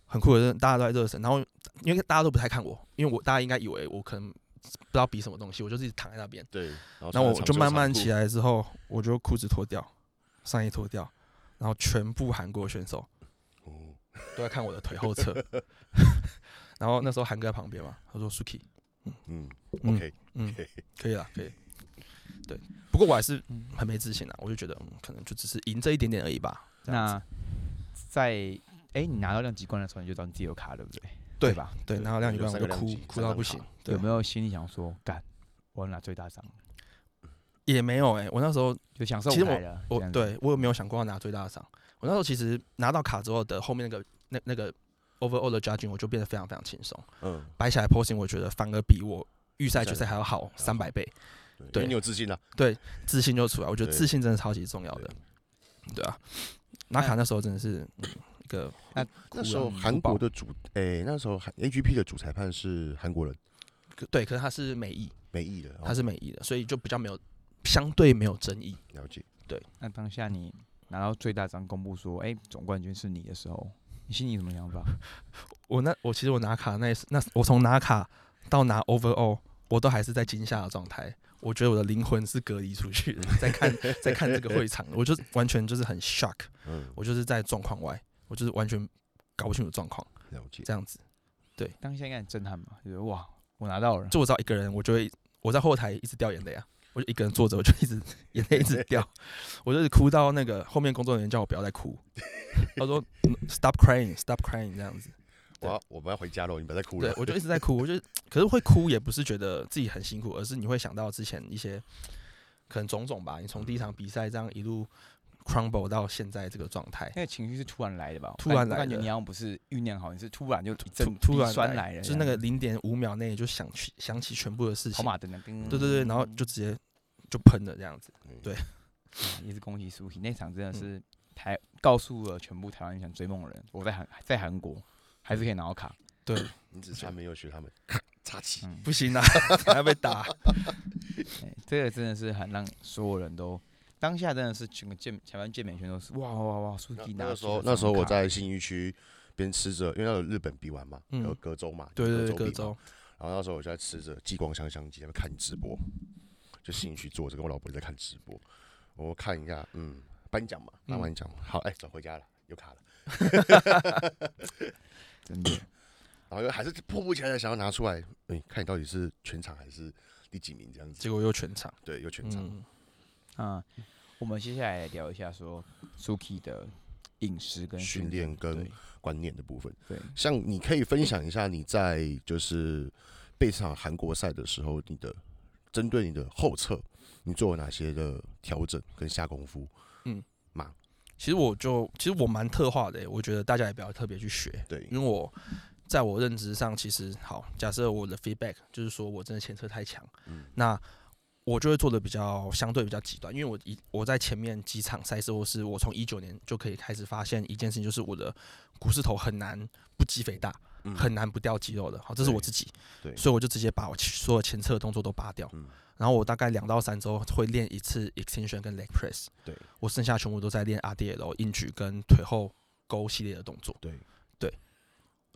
很酷的，大家都在热身。然后因为大家都不太看我，因为我大家应该以为我可能不知道比什么东西，我就自己躺在那边。对，然后我就慢慢起，来之后，我就裤子脱掉，上衣脱掉，然后全部韩国选手哦都在看我的腿后侧。然后那时候韩哥在旁边嘛，他说：“Suki，嗯嗯，OK，嗯可以了，可以。”对，不过我还是很没自信啊，我就觉得、嗯、可能就只是赢这一点点而已吧。那在哎、你拿到量级冠的时候，你就知道你自己有卡，对不对？对吧？对，对然后亮有一关我就哭哭到不行有没有心里想说，干，我要拿最大奖，也没有哎、我那时候就享受其实舞台了？我对我有没有想过要拿最大的赏？我那时候其实拿到卡之后的后面那个那那个 overall 的 judging 我就变得非常非常轻松，嗯，摆起来 posing 我觉得反而比我预赛决赛还要好三百倍，对，因为你有自信了啊，自信就出来。我觉得自信真的超级重要的对，对啊。拿卡那时候真的是嗯一个那时候韩国的主，诶，那时候韩 AGP 的主裁判是韩国人，对，可是他是美裔，美裔的，他哦是美裔的，所以就比较没有相对没有争议。了解，对那当下你拿到最大张公布说，哎、总冠军是你的时候，你心里有什么想法？我那我其实我拿卡那一次那我从拿卡到拿 overall，我都还是在惊吓的状态。我觉得我的灵魂是隔离出去的，在看在看这个会场，我就完全就是很 shock，嗯，我就是在状况外，我就是完全搞不清楚状况，了解，这样子。对当下应该很震撼吧？就是哇，我拿到了，就我知道一个人，我就会我在后台一直掉眼泪啊，我就一个人坐着，我就一直 眼泪一直掉，我就是哭到那个后面工作人员叫我不要再哭，他说嗯 stop crying，stop crying 这样子。我要我们要回家了，你不要再哭了，，对我就一直在哭，我就可是会哭也不是觉得自己很辛苦，而是你会想到之前一些可能种种吧。你从第一场比赛这样一路 crumble 到现在这个状态，那个情绪是突然来的吧？突然来的。我感觉你好像不是酝酿好，你是突然就突突然来了，就是那个零点五秒内就想起想起全部的事情，跑马灯的，跟对对对，然后就直接就喷了这样子。嗯。对。也是恭喜苏 k 那场嗯真的是台告诉了全部台湾想追梦的人，我在韩在韩国还是可以拿到卡，对，你只差没有学他们，咔插旗，嗯，不行啊，还要被打。哎这个真的是很让所有人都当下真的是整个健台湾健美全都是哇哇哇苏那时候那时候我在信义区边吃着，因为那有日本比完嘛，嗯。有隔周嘛，对对隔周，然后那时候我就在吃着激光香香鸡，在那边看直播，就信义区坐着，跟我老婆在看直播。我看一下，嗯，颁奖嘛，颁嗯完奖，好，哎，走回家了，又卡了，真的。然后又还是迫不及待的想要拿出来，哎，看你到底是全场还是第几名这样子。结果又全场。对，又全场，嗯，啊。我们接下来聊一下说 Suki 的饮食跟训练跟对观念的部分。对像你可以分享一下你在就是备场韩国赛的时候，你的针对你的后侧，你做了哪些的调整跟下功夫？嗯，嘛其实我就其实我蛮特化的欸，我觉得大家也不要特别去学，对，因为我在我认知上，其实好，假设我的 feedback 就是说我真的前侧太强，嗯那我就会做的比较相对比较极端，因为我一我在前面几场赛事，或是我从一九年就可以开始发现一件事情，就是我的股四头很难不肌肥大，嗯很难不掉肌肉的。好，这是我自己，对，所以我就直接把我所有前侧的动作都拔掉，嗯然后我大概两到三周会练一次 extension 跟 leg press，对我剩下全部都在练 RDL 硬举跟腿后勾系列的动作。对对，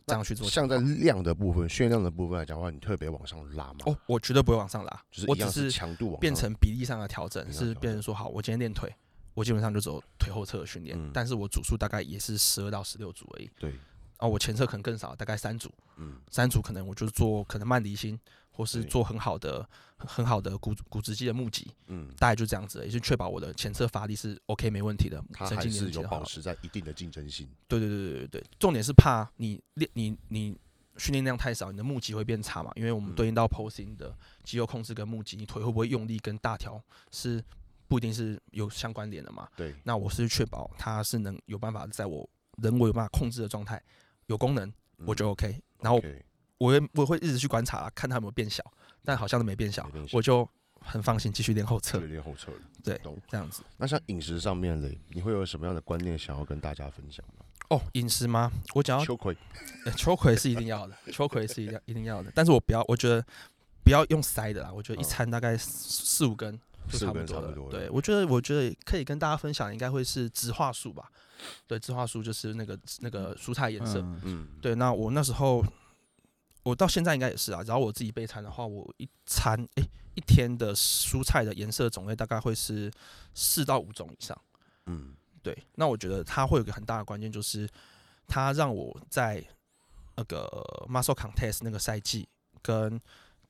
这样去做像在。量的部分、训练量的部分来讲的话，你特别往上拉吗？哦，我绝对不会往上拉，就是我只是是强度往变成比例上的调整，是变成说好，我今天练腿，我基本上就走腿后侧的训练，嗯但是我组数大概也是十二到十六组而已。对，啊，我前侧可能更少，大概三组，嗯三组可能我就做可能慢离心，或是做很好的很很好的骨骨直肌的募集，嗯，大概就这样子，也是确保我的前侧发力是 OK 没问题的，它还是。有保持在一定的竞争性。对对对对对对，重点是怕你练你你训练量太少，你的募集会变差嘛，因为我们嗯对应到 posing 的肌肉控制跟募集，你腿会不会用力跟大条是不一定是有相关联的嘛。对，那我是确保它是能有办法在我人为有办法控制的状态，有功能我就 OK。然后我会我会一直去观察，看它有没有变小，但好像都没变小没变，小我就很放心继续练后侧就，练后侧了。对。这样子。那像饮食上面嘞，你会有什么样的观念想要跟大家分享吗？哦，饮食吗？我讲到秋葵，呃秋葵是一定要的，秋葵是一定要一定要的，但是我不要，我觉得不要用塞的啦，我觉得一哦餐大概四四五根就差不多了。根差不多了对，我觉得我觉得可以跟大家分享，应该会是植化素吧？对，植化素就是那个那个蔬菜颜色。嗯嗯，对，那我那时候，我到现在应该也是啊。然后我自己备餐的话，我一餐诶、一天的蔬菜的颜色种类大概会是四到五种以上。嗯，对，那我觉得它会有个很大的关键，就是它让我在那个 Muscle Contest 那个赛季跟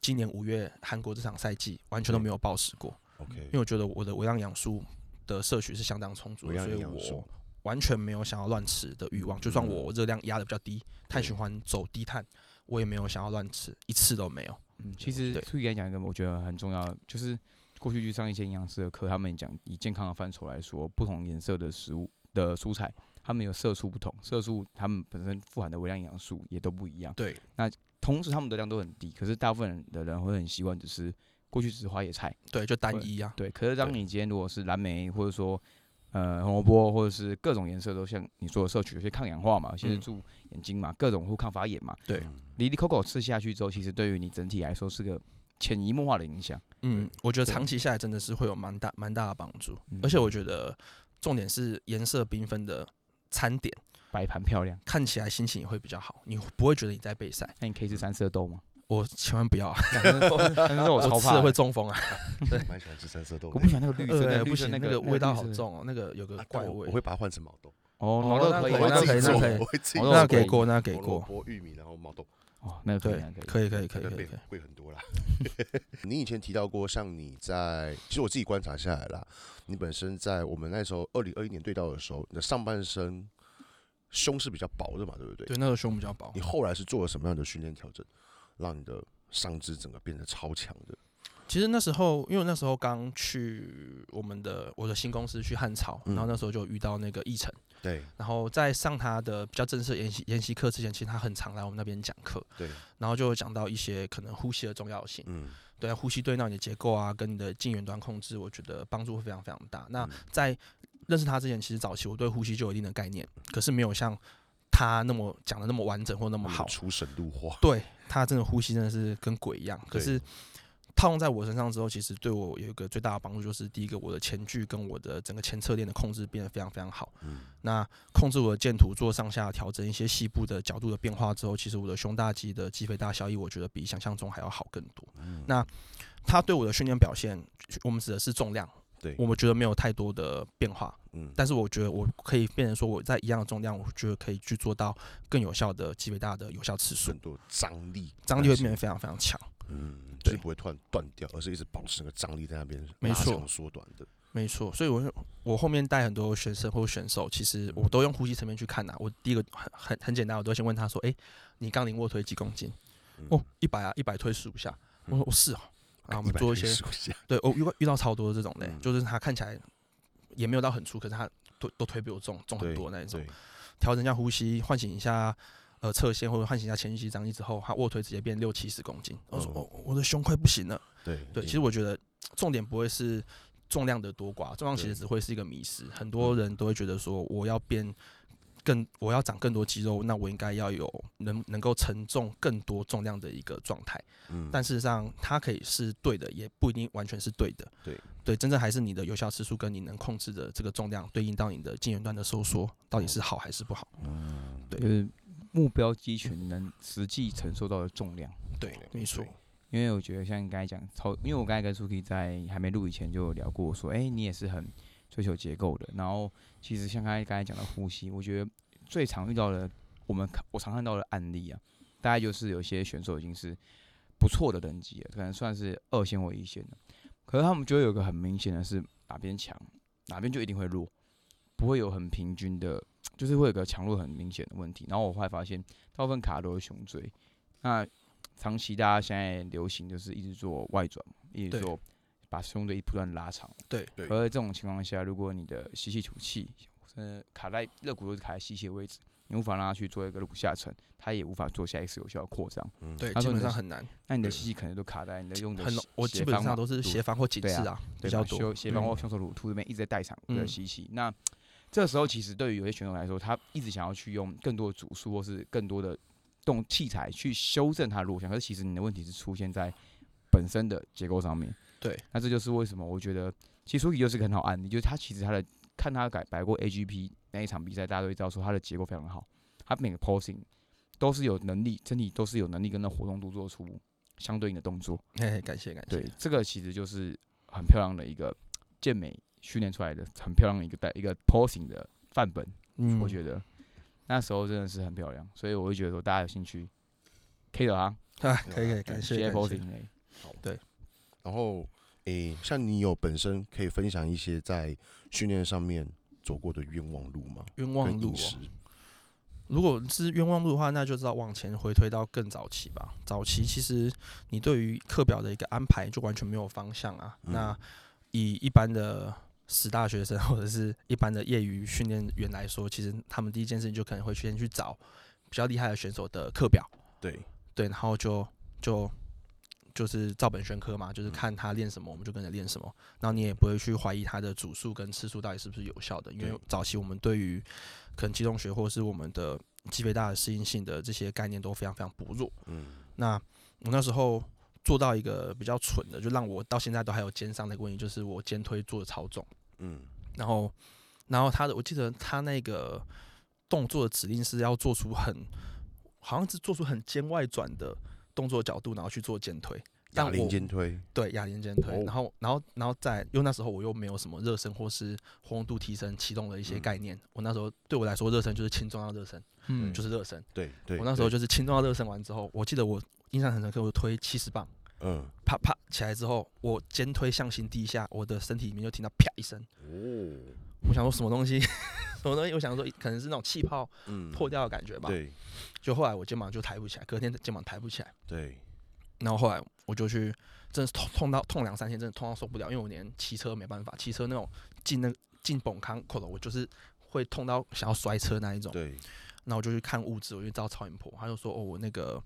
今年五月韩国这场赛季完全都没有暴食过，OK，因为我觉得我的微量养素的摄取是相当充足的，所以我完全没有想要乱吃的欲望。就算嗯我热量压的比较低，碳循环走低碳，我也没有想要乱吃，一次都没有。嗯，其实对出去来讲一个我觉得很重要，就是过去去上一些营养师的课，他们讲以健康的范畴来说，不同颜色的食物的蔬菜，它们有色素不同，色素它们本身富含的微量营养素也都不一样。对那同时它们的量都很低，可是大部分人的人会很习惯只是过去只是花野菜，对，就单一啊。对。可是当你今天如果是蓝莓，或者说呃红萝卜，或者是各种颜色都像你说的摄取，有些抗氧化嘛，有些是嗯助眼睛嘛，各种会抗发炎嘛。对离离口口吃下去之后，其实对于你整体来说是个潜移默化的影响。嗯，我觉得长期下来真的是会有蛮大蛮大的帮助，嗯而且我觉得重点是颜色缤纷的餐点，摆盘漂亮，看起来心情也会比较好，你不会觉得你在备赛。那你可以吃三色豆吗？我千万不要啊，三 色豆我超怕会，中风啊！蛮喜欢吃三色豆。我不喜欢那个绿色，不行，那个个味道好重哦，那个有个啊怪味我我。会把它换成毛豆，哦，哦毛豆可以，那可以那可以那给过，那给红萝过，卜、玉米，然后毛豆，哦，那个可以，对可以。可以可以可以贵可以可以。贵很多啦。你以前提到过，像你在，其实我自己观察下来啦，你本身在我们那时候二零二一年对到的时候，你的上半身胸是比较薄的嘛，对不对？对，那个胸比较薄你。后来是做了什么样的训练调整，让你的上肢整个变得超强的？其实那时候，因为那时候刚去我们的我的新公司去汉朝，嗯然后那时候就遇到那个奕晨，对然后在上他的比较正式的研习研习课之前，其实他很常来我们那边讲课，对，然后就讲到一些可能呼吸的重要性。嗯，对啊，呼吸对那你的结构啊，跟你的近远端控制，我觉得帮助会非常非常大。那嗯在认识他之前，其实早期我对呼吸就有一定的概念，可是没有像他那么讲的那么完整或那么好。出神入化，对他真的呼吸真的是跟鬼一样，可是套用在我身上之后，其实对我有一个最大的帮助，就是第一个我的前距跟我的整个前侧链的控制变得非常非常好。嗯，那控制我的箭图做上下调整一些细部的角度的变化之后，其实我的胸大肌的肌肥大效益，我觉得比想象中还要好更多。嗯那他对我的训练表现，我们指的是重量，对，我们觉得没有太多的变化，嗯，但是我觉得我可以变成说我在一样的重量，我觉得可以去做到更有效的肌肥大的有效次数很，多张力，张力会变得非常非常强。嗯，就是对不会突然断掉，而是一直保持那个张力在那边，没错缩短的，没错，所以我我后面带很多学生或选手，其实我都用呼吸层面去看呐、我第一个很很很简单，我都先问他说：“哎、你杠铃卧推几公斤？”嗯哦，一百啊，一百推十五下。我说：“哦，是哦。”然后我们做一些，对我遇到遇到超多的这种的、嗯就是他看起来也没有到很粗，可是他都都推比我重，重很多那一种。调整一下呼吸，唤醒一下呃侧线或者唤醒一下前屈肌张力之后，他卧推直接变六七十公斤。我说：“哦哦，我的胸快不行了。”对对，其实我觉得重点不会是重量的多寡，重量其实只会是一个迷失。很多人都会觉得说，我要变更，我要长更多肌肉，那我应该要有能能够承重更多重量的一个状态。嗯但事实上，它可以是对的，也不一定完全是对的。对对，真正还是你的有效次数跟你能控制的这个重量对应到你的近缘端的收缩，到底是好还是不好？嗯对就是目标肌群能实际承受到的重量。对，没错。因为我觉得像你刚才讲超，因为我刚才跟苏 K 在还没录以前就有聊过，说，哎、你也是很追求结构的。然后其实像刚才刚才讲的呼吸，我觉得最常遇到的，我们看我常看到的案例啊，大概就是有些选手已经是不错的等级了，可能算是二线或一线的，可是他们就会有个很明显的是哪边强，哪边就一定会弱，不会有很平均的，就是会有个强弱很明显的问题。然后我后来发现，大部分卡都是胸椎，那长期大家现在流行就是一直做外转嘛，一直做把胸椎不断拉长。对对而这种情况下，如果你的吸气吐气，呃，卡在肋骨都是卡在吸气的位置，你无法让它去做一个肋骨下沉，它也无法做下一次有效的扩张。嗯，对，基本上很难，那你的对吸气可能都卡在你的用的很斜，我基本上都是斜方或紧致啊，比较多。斜方或嗯胸锁乳突这边一直在代偿的嗯吸气。那这时候其实对于有些选手来说，他一直想要去用更多的组数或是更多的动器材去修正他的弱项，可是其实你的问题是出现在本身的结构上面。对，那这就是为什么我觉得，其实 Suki 就是个很好案例，就是他其实他的看他改摆过 AGP 那一场比赛，大家都会知道说他的结构非常好，他每个 posing 都是有能力，身体都是有能力跟那活动度做出相对应的动作。嘿嘿，感谢感谢对。，这个其实就是很漂亮的一个健美训练出来的很漂亮的一个带一个 posing 的范本，嗯我觉得那时候真的是很漂亮，所以我会觉得说大家有兴趣可以的啊，啊，可以可以，感学谢谢 posing 类。然后，诶，像你有本身可以分享一些在训练上面走过的冤枉路吗？冤枉路。如果是冤枉路的话，那就知道往前回推到更早期吧。早期其实你对于课表的一个安排就完全没有方向啊。嗯那以一般的十大学生或者是一般的业余训练员来说，其实他们第一件事情就可能会先去找比较厉害的选手的课表，对，对，然后就就就是照本宣科嘛，嗯就是看他练什么，我们就跟着练什么。然后你也不会去怀疑他的组数跟次数到底是不是有效的，因为早期我们对于可能肌动学或者是我们的肌肥大的适应性的这些概念都非常非常薄弱。嗯，那我那时候做到一个比较蠢的，就让我到现在都还有肩伤的问题，就是我肩推做的超重。嗯，然后，然后他的我记得他那个动作的指令是要做出很，好像是做出很肩外转的动作角度，然后去做肩推。但哑铃我肩推，对哑铃肩推，哦。然后然后然后再，因为那时候我又没有什么热身或是活动度提升启动的一些嗯。概念，我那时候对我来说热身就是轻重要热身，嗯。就是热身。对对。我那时候就是轻重要热身完之后，我记得我印象很深刻，我推七十磅，嗯，啪啪起来之后，我肩推向心第一下，我的身体里面就听到啪一声，哦，我想说什么东西，什么东西？我想说可能是那种气泡嗯，破掉的感觉吧。对就后来我肩膀就抬不起来，隔天肩膀抬不起来，对，然后后来我就去，真的是痛痛到痛两三天，真的痛到受不了，因为我连骑车没办法，骑车那种进那进崩康口了，我就是会痛到想要摔车那一种。对，然后我就去看物质，我就找超音波，他就说哦我那个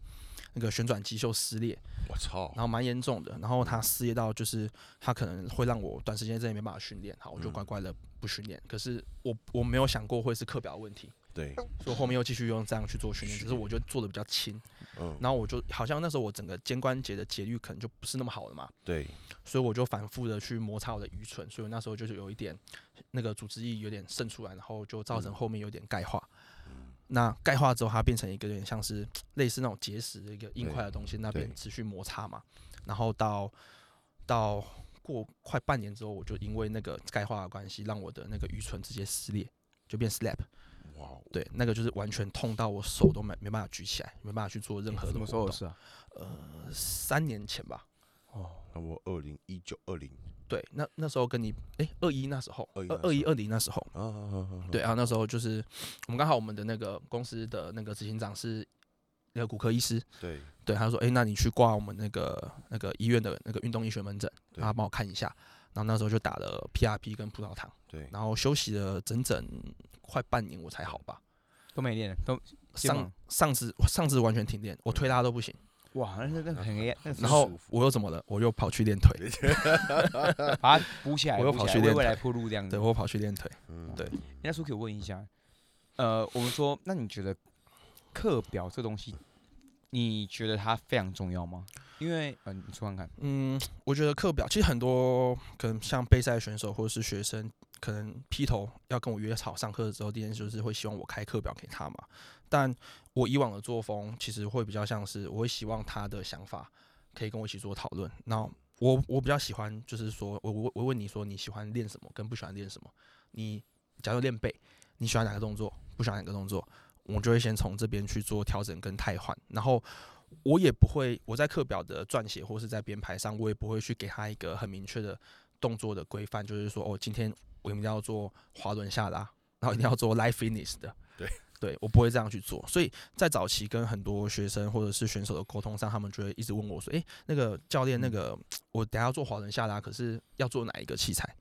那个旋转肌袖撕裂，我操然，后蛮严重的，然后它撕裂到就是它可能会让我短时间之内没办法训练，好我就嗯乖乖的不训练。可是我我没有想过会是课表问题，对，所以我后面又继续用这样去做训练，只是我觉得做的比较轻，嗯，然后我就好像那时候我整个肩关节的节律可能就不是那么好了嘛，对，所以我就反复的去摩擦我的鱼唇，所以我那时候就是有一点那个组织液有点渗出来，然后就造成后面有点钙化。那钙化之后，它变成一个有点像是 类似那种结石的一个硬块的东西，那边持续摩擦嘛。然后到到过快半年之后，我就因为那个钙化的关系，让我的那个盂唇直接撕裂，就变 slap。哇哦，对，那个就是完全痛到我手都没没办法举起来，没办法去做任何的什么时候。的事啊？呃三年前吧。哦，那我二零一九二零对，那那时候跟你哎二一那时候，21二二一二零那时候，啊啊啊啊，对啊，那时候就是我们刚好我们的那个公司的那个执行长是那个骨科医师，对。对，他说，哎、那你去挂我们那个那个医院的那个运动医学门诊，对。让他帮我看一下。然后那时候就打了 PRP 跟葡萄糖，对，然后休息了整整快半年我才好吧。都没练，都上上次上次完全停电，我推拉都不行。哇，那那那很黑，那然后我又怎么了？我又跑去练腿，把它补起来，我又跑去练未来铺路这样子对。我跑去练腿。嗯对那苏可以问一下，呃，我们说，那你觉得课表这东西，你觉得它非常重要吗？因为，嗯、你说看看，嗯，我觉得课表其实很多可能像备赛选手或者是学生，可能劈头要跟我约好上课的时候，第一件事就是会希望我开课表给他嘛。但我以往的作风其实会比较像是，我会希望他的想法可以跟我一起做讨论。那我我比较喜欢就是说，我我我问你说你喜欢练什么，跟不喜欢练什么？你假如练背，你喜欢哪个动作，不喜欢哪个动作？我就会先从这边去做调整跟汰换，然后我也不会我在课表的撰写或是在编排上，我也不会去给他一个很明确的动作的规范，就是说哦，今天我一定要做滑轮下拉，然后一定要做 life finish 的，对，对我不会这样去做。所以在早期跟很多学生或者是选手的沟通上，他们就会一直问我说，诶，那个教练，那个我等下要做滑轮下拉，可是要做哪一个器材？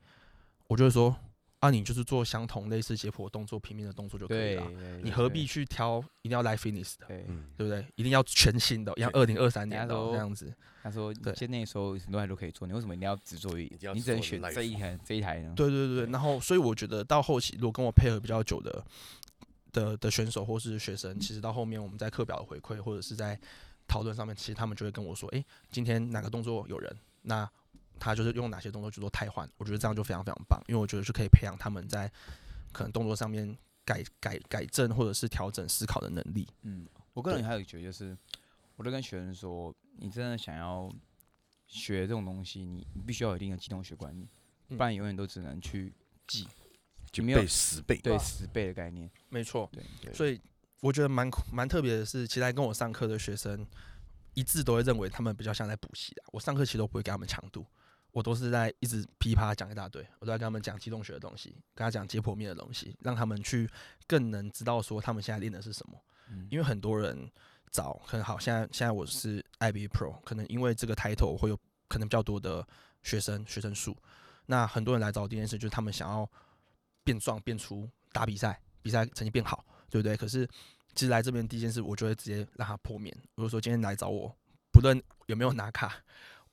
我就会说。啊，你就是做相同类似解剖动作、平面的动作就可以了。你何必去挑一定要来 finish 的？对，不对？一定要全新的，要二零二三年的这样子。他说，对，现在那时候很多台都可以做，你为什么一定要只做一？你只能选这一台这一台呢？对对对然后，所以我觉得到后期，如果跟我配合比较久的的的选手或是学生，其实到后面我们在课表的回馈或者是在讨论上面，其实他们就会跟我说：“哎，今天哪个动作有人？”那他就是用哪些动作去做替换，我觉得这样就非常非常棒，因为我觉得是可以培养他们在可能动作上面改改改正或者是调整思考的能力。嗯，我个人还有觉得就是，我都跟学生说，你真的想要学这种东西，你必须要有一定的机动学观念，不然永远都只能去记，就没有十倍对十倍的概念。没错，对，所以我觉得蛮蛮特别的是，其实跟我上课的学生一致都会认为他们比较像在补习的。我上课其实都不会给他们强度。我都是在一直噼啪讲一大堆，我都在跟他们讲机动学的东西，跟他讲解剖面的东西，让他们去更能知道说他们现在练的是什么。因为很多人找很好，现在现在我是 IB Pro，可能因为这个 title 会有可能比较多的学生学生数。那很多人来找我第一件事就是他们想要变壮变粗，打比赛，比赛成绩变好，对不对？可是其实来这边第一件事，我就会直接让他破面。如果说今天来找我，不论有没有拿卡，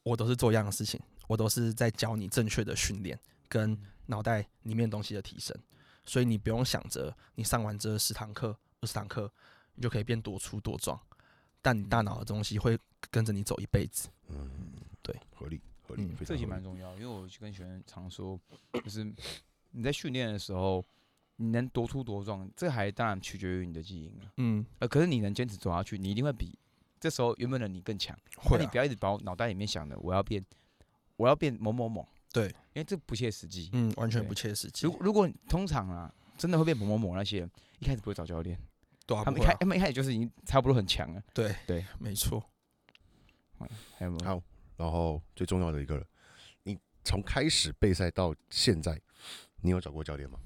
我都是做一样的事情。我都是在教你正确的训练跟脑袋里面东西的提升，所以你不用想着你上完这十堂课、二十堂课，你就可以变多粗多壮，但你大脑的东西会跟着你走一辈子。嗯，对，合理合理，这也蛮重要。因为我跟学员常说，就是你在训练的时候，你能多粗多壮，这还当然取决于你的基因了。嗯，呃，可是你能坚持走下去，你一定会比这时候原本的你更强。会，你不要一直把我脑袋里面想的我要变。我要变某某某，对，因为这不切实际，嗯，完全不切实际。如如果通常啊，真的会变某某某那些人，一开始不会找教练，对啊，他们一开他们一开始就是已经差不多很强了，对对，没错。还有没有？好，然后最重要的一个，你从开始备赛到现在，你有找过教练吗？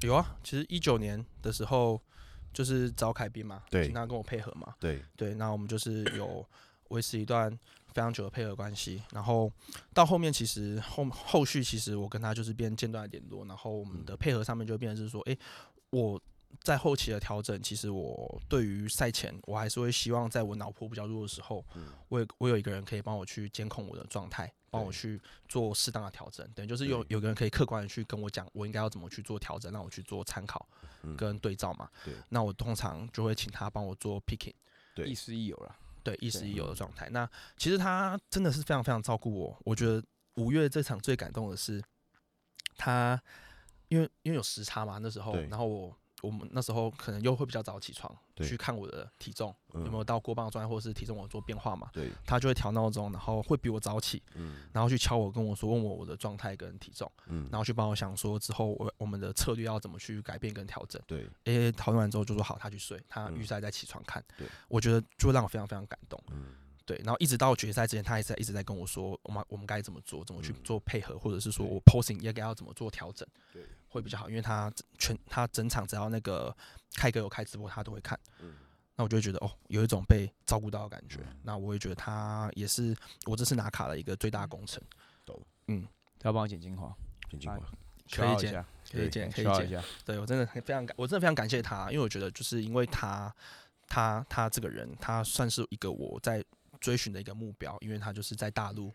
有啊，其实一九年的时候就是找凯宾嘛，对，请他跟我配合嘛，对。对，那我们就是有维持一段。非常久的配合关系，然后到后面其实后后续其实我跟他就是变间断联络，然后我们的配合上面就变成是说，哎，我在后期的调整，其实我对于赛前我还是会希望在我脑波比较弱的时候，我我有一个人可以帮我去监控我的状态，帮我去做适当的调整，等于就是有有个人可以客观的去跟我讲我应该要怎么去做调整，让我去做参考跟对照嘛。那我通常就会请他帮我做 picking，亦师亦友了。对，亦师亦友的状态。那其实他真的是非常非常照顾我。我觉得五月这场最感动的是他，因为因为有时差嘛，那时候，然后我。我们那时候可能又会比较早起床，去看我的体重有没有到过磅状态，或者是体重我做变化嘛。对，他就会调闹钟，然后会比我早起，然后去敲我，跟我说问我我的状态跟体重，然后去帮我想说之后我我们的策略要怎么去改变跟调整。对，诶，讨论完之后就说好，他去睡，他预赛再起床看。对，我觉得就让我非常非常感动。嗯，对，然后一直到决赛之前，他还在一直在跟我说，我们我们该怎么做，怎么去做配合，或者是说我 posing 应该要怎么做调整。对。会比较好，因为他全他整场只要那个开哥有开直播，他都会看。嗯，那我就会觉得哦，有一种被照顾到的感觉。那我也觉得他也是我这次拿卡的一个最大工程。懂，嗯，要帮我剪精华，剪精华，可以剪，可以剪，可以剪。对我真的非常感，我真的非常感谢他，因为我觉得就是因为他，他他这个人，他算是一个我在追寻的一个目标，因为他就是在大陆。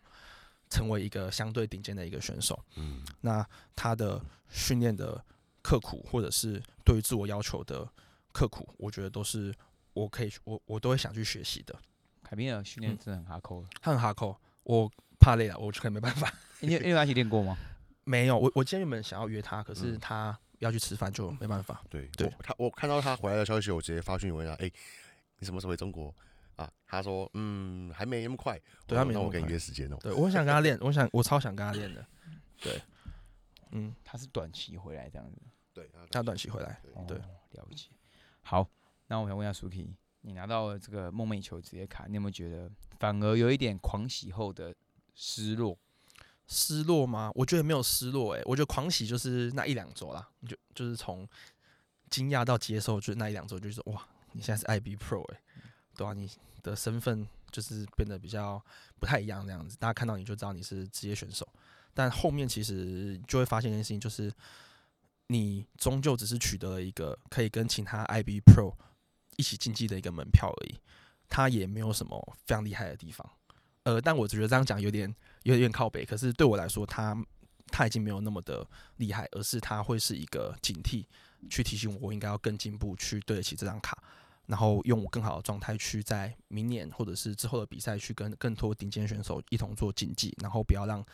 成为一个相对顶尖的一个选手，嗯，那他的训练的刻苦，或者是对于自我要求的刻苦，我觉得都是我可以，我我都会想去学习的。凯宾尔训练真的很哈扣，他很哈扣，我怕累了，我可能没办法。你你有 一起练过吗？没有，我我今天原本想要约他，可是他要去吃饭就没办法。对，对我他我看到他回来的消息，我直接发讯问他，哎、你什么时候回中国啊？他说，嗯，还没那么快。对他没那么我给你快约时间哦、对我很想跟他练，我想我超想跟他练的。对，嗯，他是短期回来这样子。对，他短期回来，对哦，了解。好，那我想问一下 Suki，你拿到了这个梦寐以求职业卡，你有没有觉得反而有一点狂喜后的失落？失落吗？我觉得没有失落、欸，我觉得狂喜就是那一两周啦，就就是从惊讶到接受，就是那一两周，就是哇，你现在是 IB Pro 哎、对啊，你的身份就是变得比较不太一样这样子，大家看到你就知道你是职业选手，但后面其实就会发现一件事情，就是你终究只是取得了一个可以跟其他 IB Pro 一起竞技的一个门票而已，它也没有什么非常厉害的地方。呃，但我觉得这样讲有点有点靠北，可是对我来说，它它已经没有那么的厉害，而是它会是一个警惕，去提醒我我应该要更进步，去对得起这张卡，然后用我更好的状态去在明年或者是之后的比赛去跟更多顶尖选手一同做竞技，然后不要让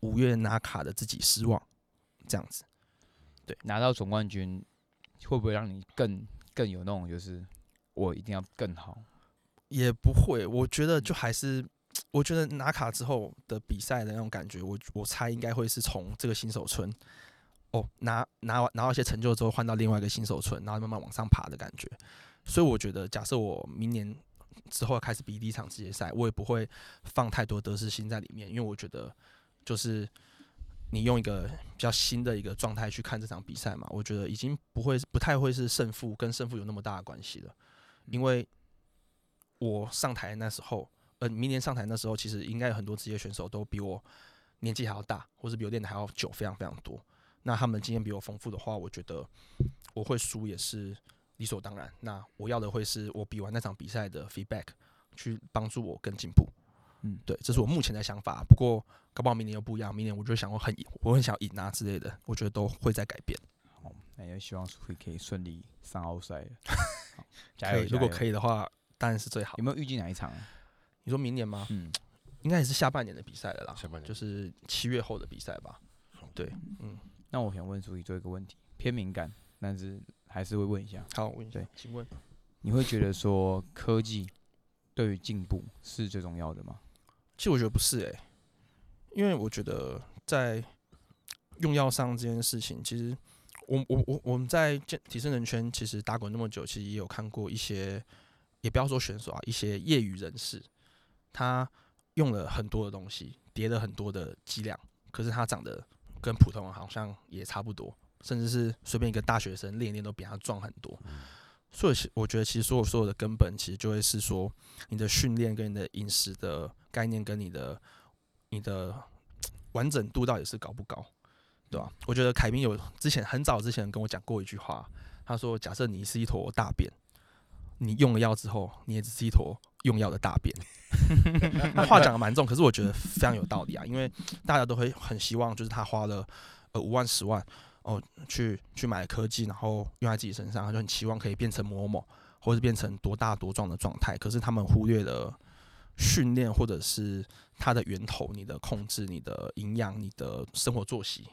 五月拿卡的自己失望，这样子。对拿到总冠军会不会让你更更有那种就是我一定要更好？也不会，我觉得就还是，我觉得拿卡之后的比赛的那种感觉，我我猜应该会是从这个新手村，哦，拿拿完拿到一些成就之后，换到另外一个新手村，然后慢慢往上爬的感觉。所以我觉得，假设我明年之后开始比第一场世界赛，我也不会放太多得失心在里面，因为我觉得就是你用一个比较新的一个状态去看这场比赛嘛，我觉得已经不会不太会是胜负跟胜负有那么大的关系了，因为我上台那时候，呃，明年上台那时候，其实应该有很多职业选手都比我年纪还要大，或是比我练的还要久，非常非常多。那他们经验比我丰富的话，我觉得我会输也是理所当然。那我要的会是我比完那场比赛的 feedback，去帮助我更进步。嗯，对，这是我目前的想法。不过，搞不好明年又不一样，明年我就想我很我很想赢啊之类的，我觉得都会在改变。好，那也希望 Suki 可以顺利上奥赛。好加油！可以，如果可以的话，当然是最好有。没有预计哪一场啊？你说明年吗？嗯，应该也是下半年的比赛了啦，下半年就是七月后的比赛吧。对，嗯，那我想问 Suki 做一个问题，偏敏感，但是还是会问一下。好，我问一下对，请问，你会觉得说科技对于进步是最重要的吗？其实我觉得不是诶、因为我觉得在用药上这件事情，其实我我我我们在健体身人圈其实打滚那么久，其实也有看过一些，也不要说选手啊，一些业余人士，他用了很多的东西，叠了很多的剂量，可是他长得跟普通人好像也差不多，甚至是随便一个大学生练一练都比他壮很多。所以我觉得，其实所有所有的根本，其实就会是说，你的训练跟你的饮食的概念跟你的你的完整度到底是高不高，对吧、我觉得凯明有之前很早之前跟我讲过一句话，他说：假设你是一坨大便，你用了药之后，你也只是一坨用药的大便。那话讲的蛮重，可是我觉得非常有道理啊，因为大家都会很希望，就是他花了呃五万十万哦去去买科技，然后用在自己身上，他就很期望可以变成某某，或者变成多大多壮的状态。可是他们忽略了训练，或者是它的源头，你的控制、你的营养、你的生活作息，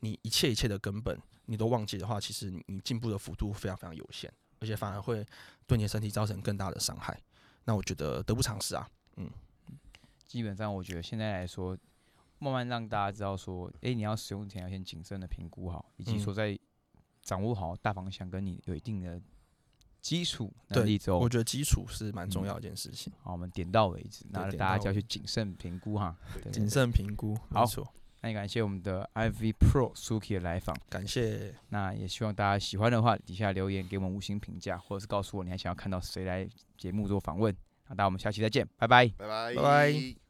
你一切一切的根本，你都忘记的话，其实你进步的幅度非常非常有限，而且反而会对你的身体造成更大的伤害。那我觉得得不偿失啊。嗯基本上我觉得现在来说，慢慢让大家知道说，诶，你要使用前要先谨慎的评估好，以及嗯说在掌握好大方向跟你有一定的基础能对力之后我，觉得基础是蛮重嗯要的一件事情，好，我们点到为止，那大家就要去谨慎评估哈。谨慎评估。好那也感谢我们的 IV Pro Suki 的来访，感谢，那也希望大家喜欢的话，底下留言给我们五星评价，或者是告诉我你还想要看到谁来节目做访问。那大家我们下期再见，拜拜。拜拜拜拜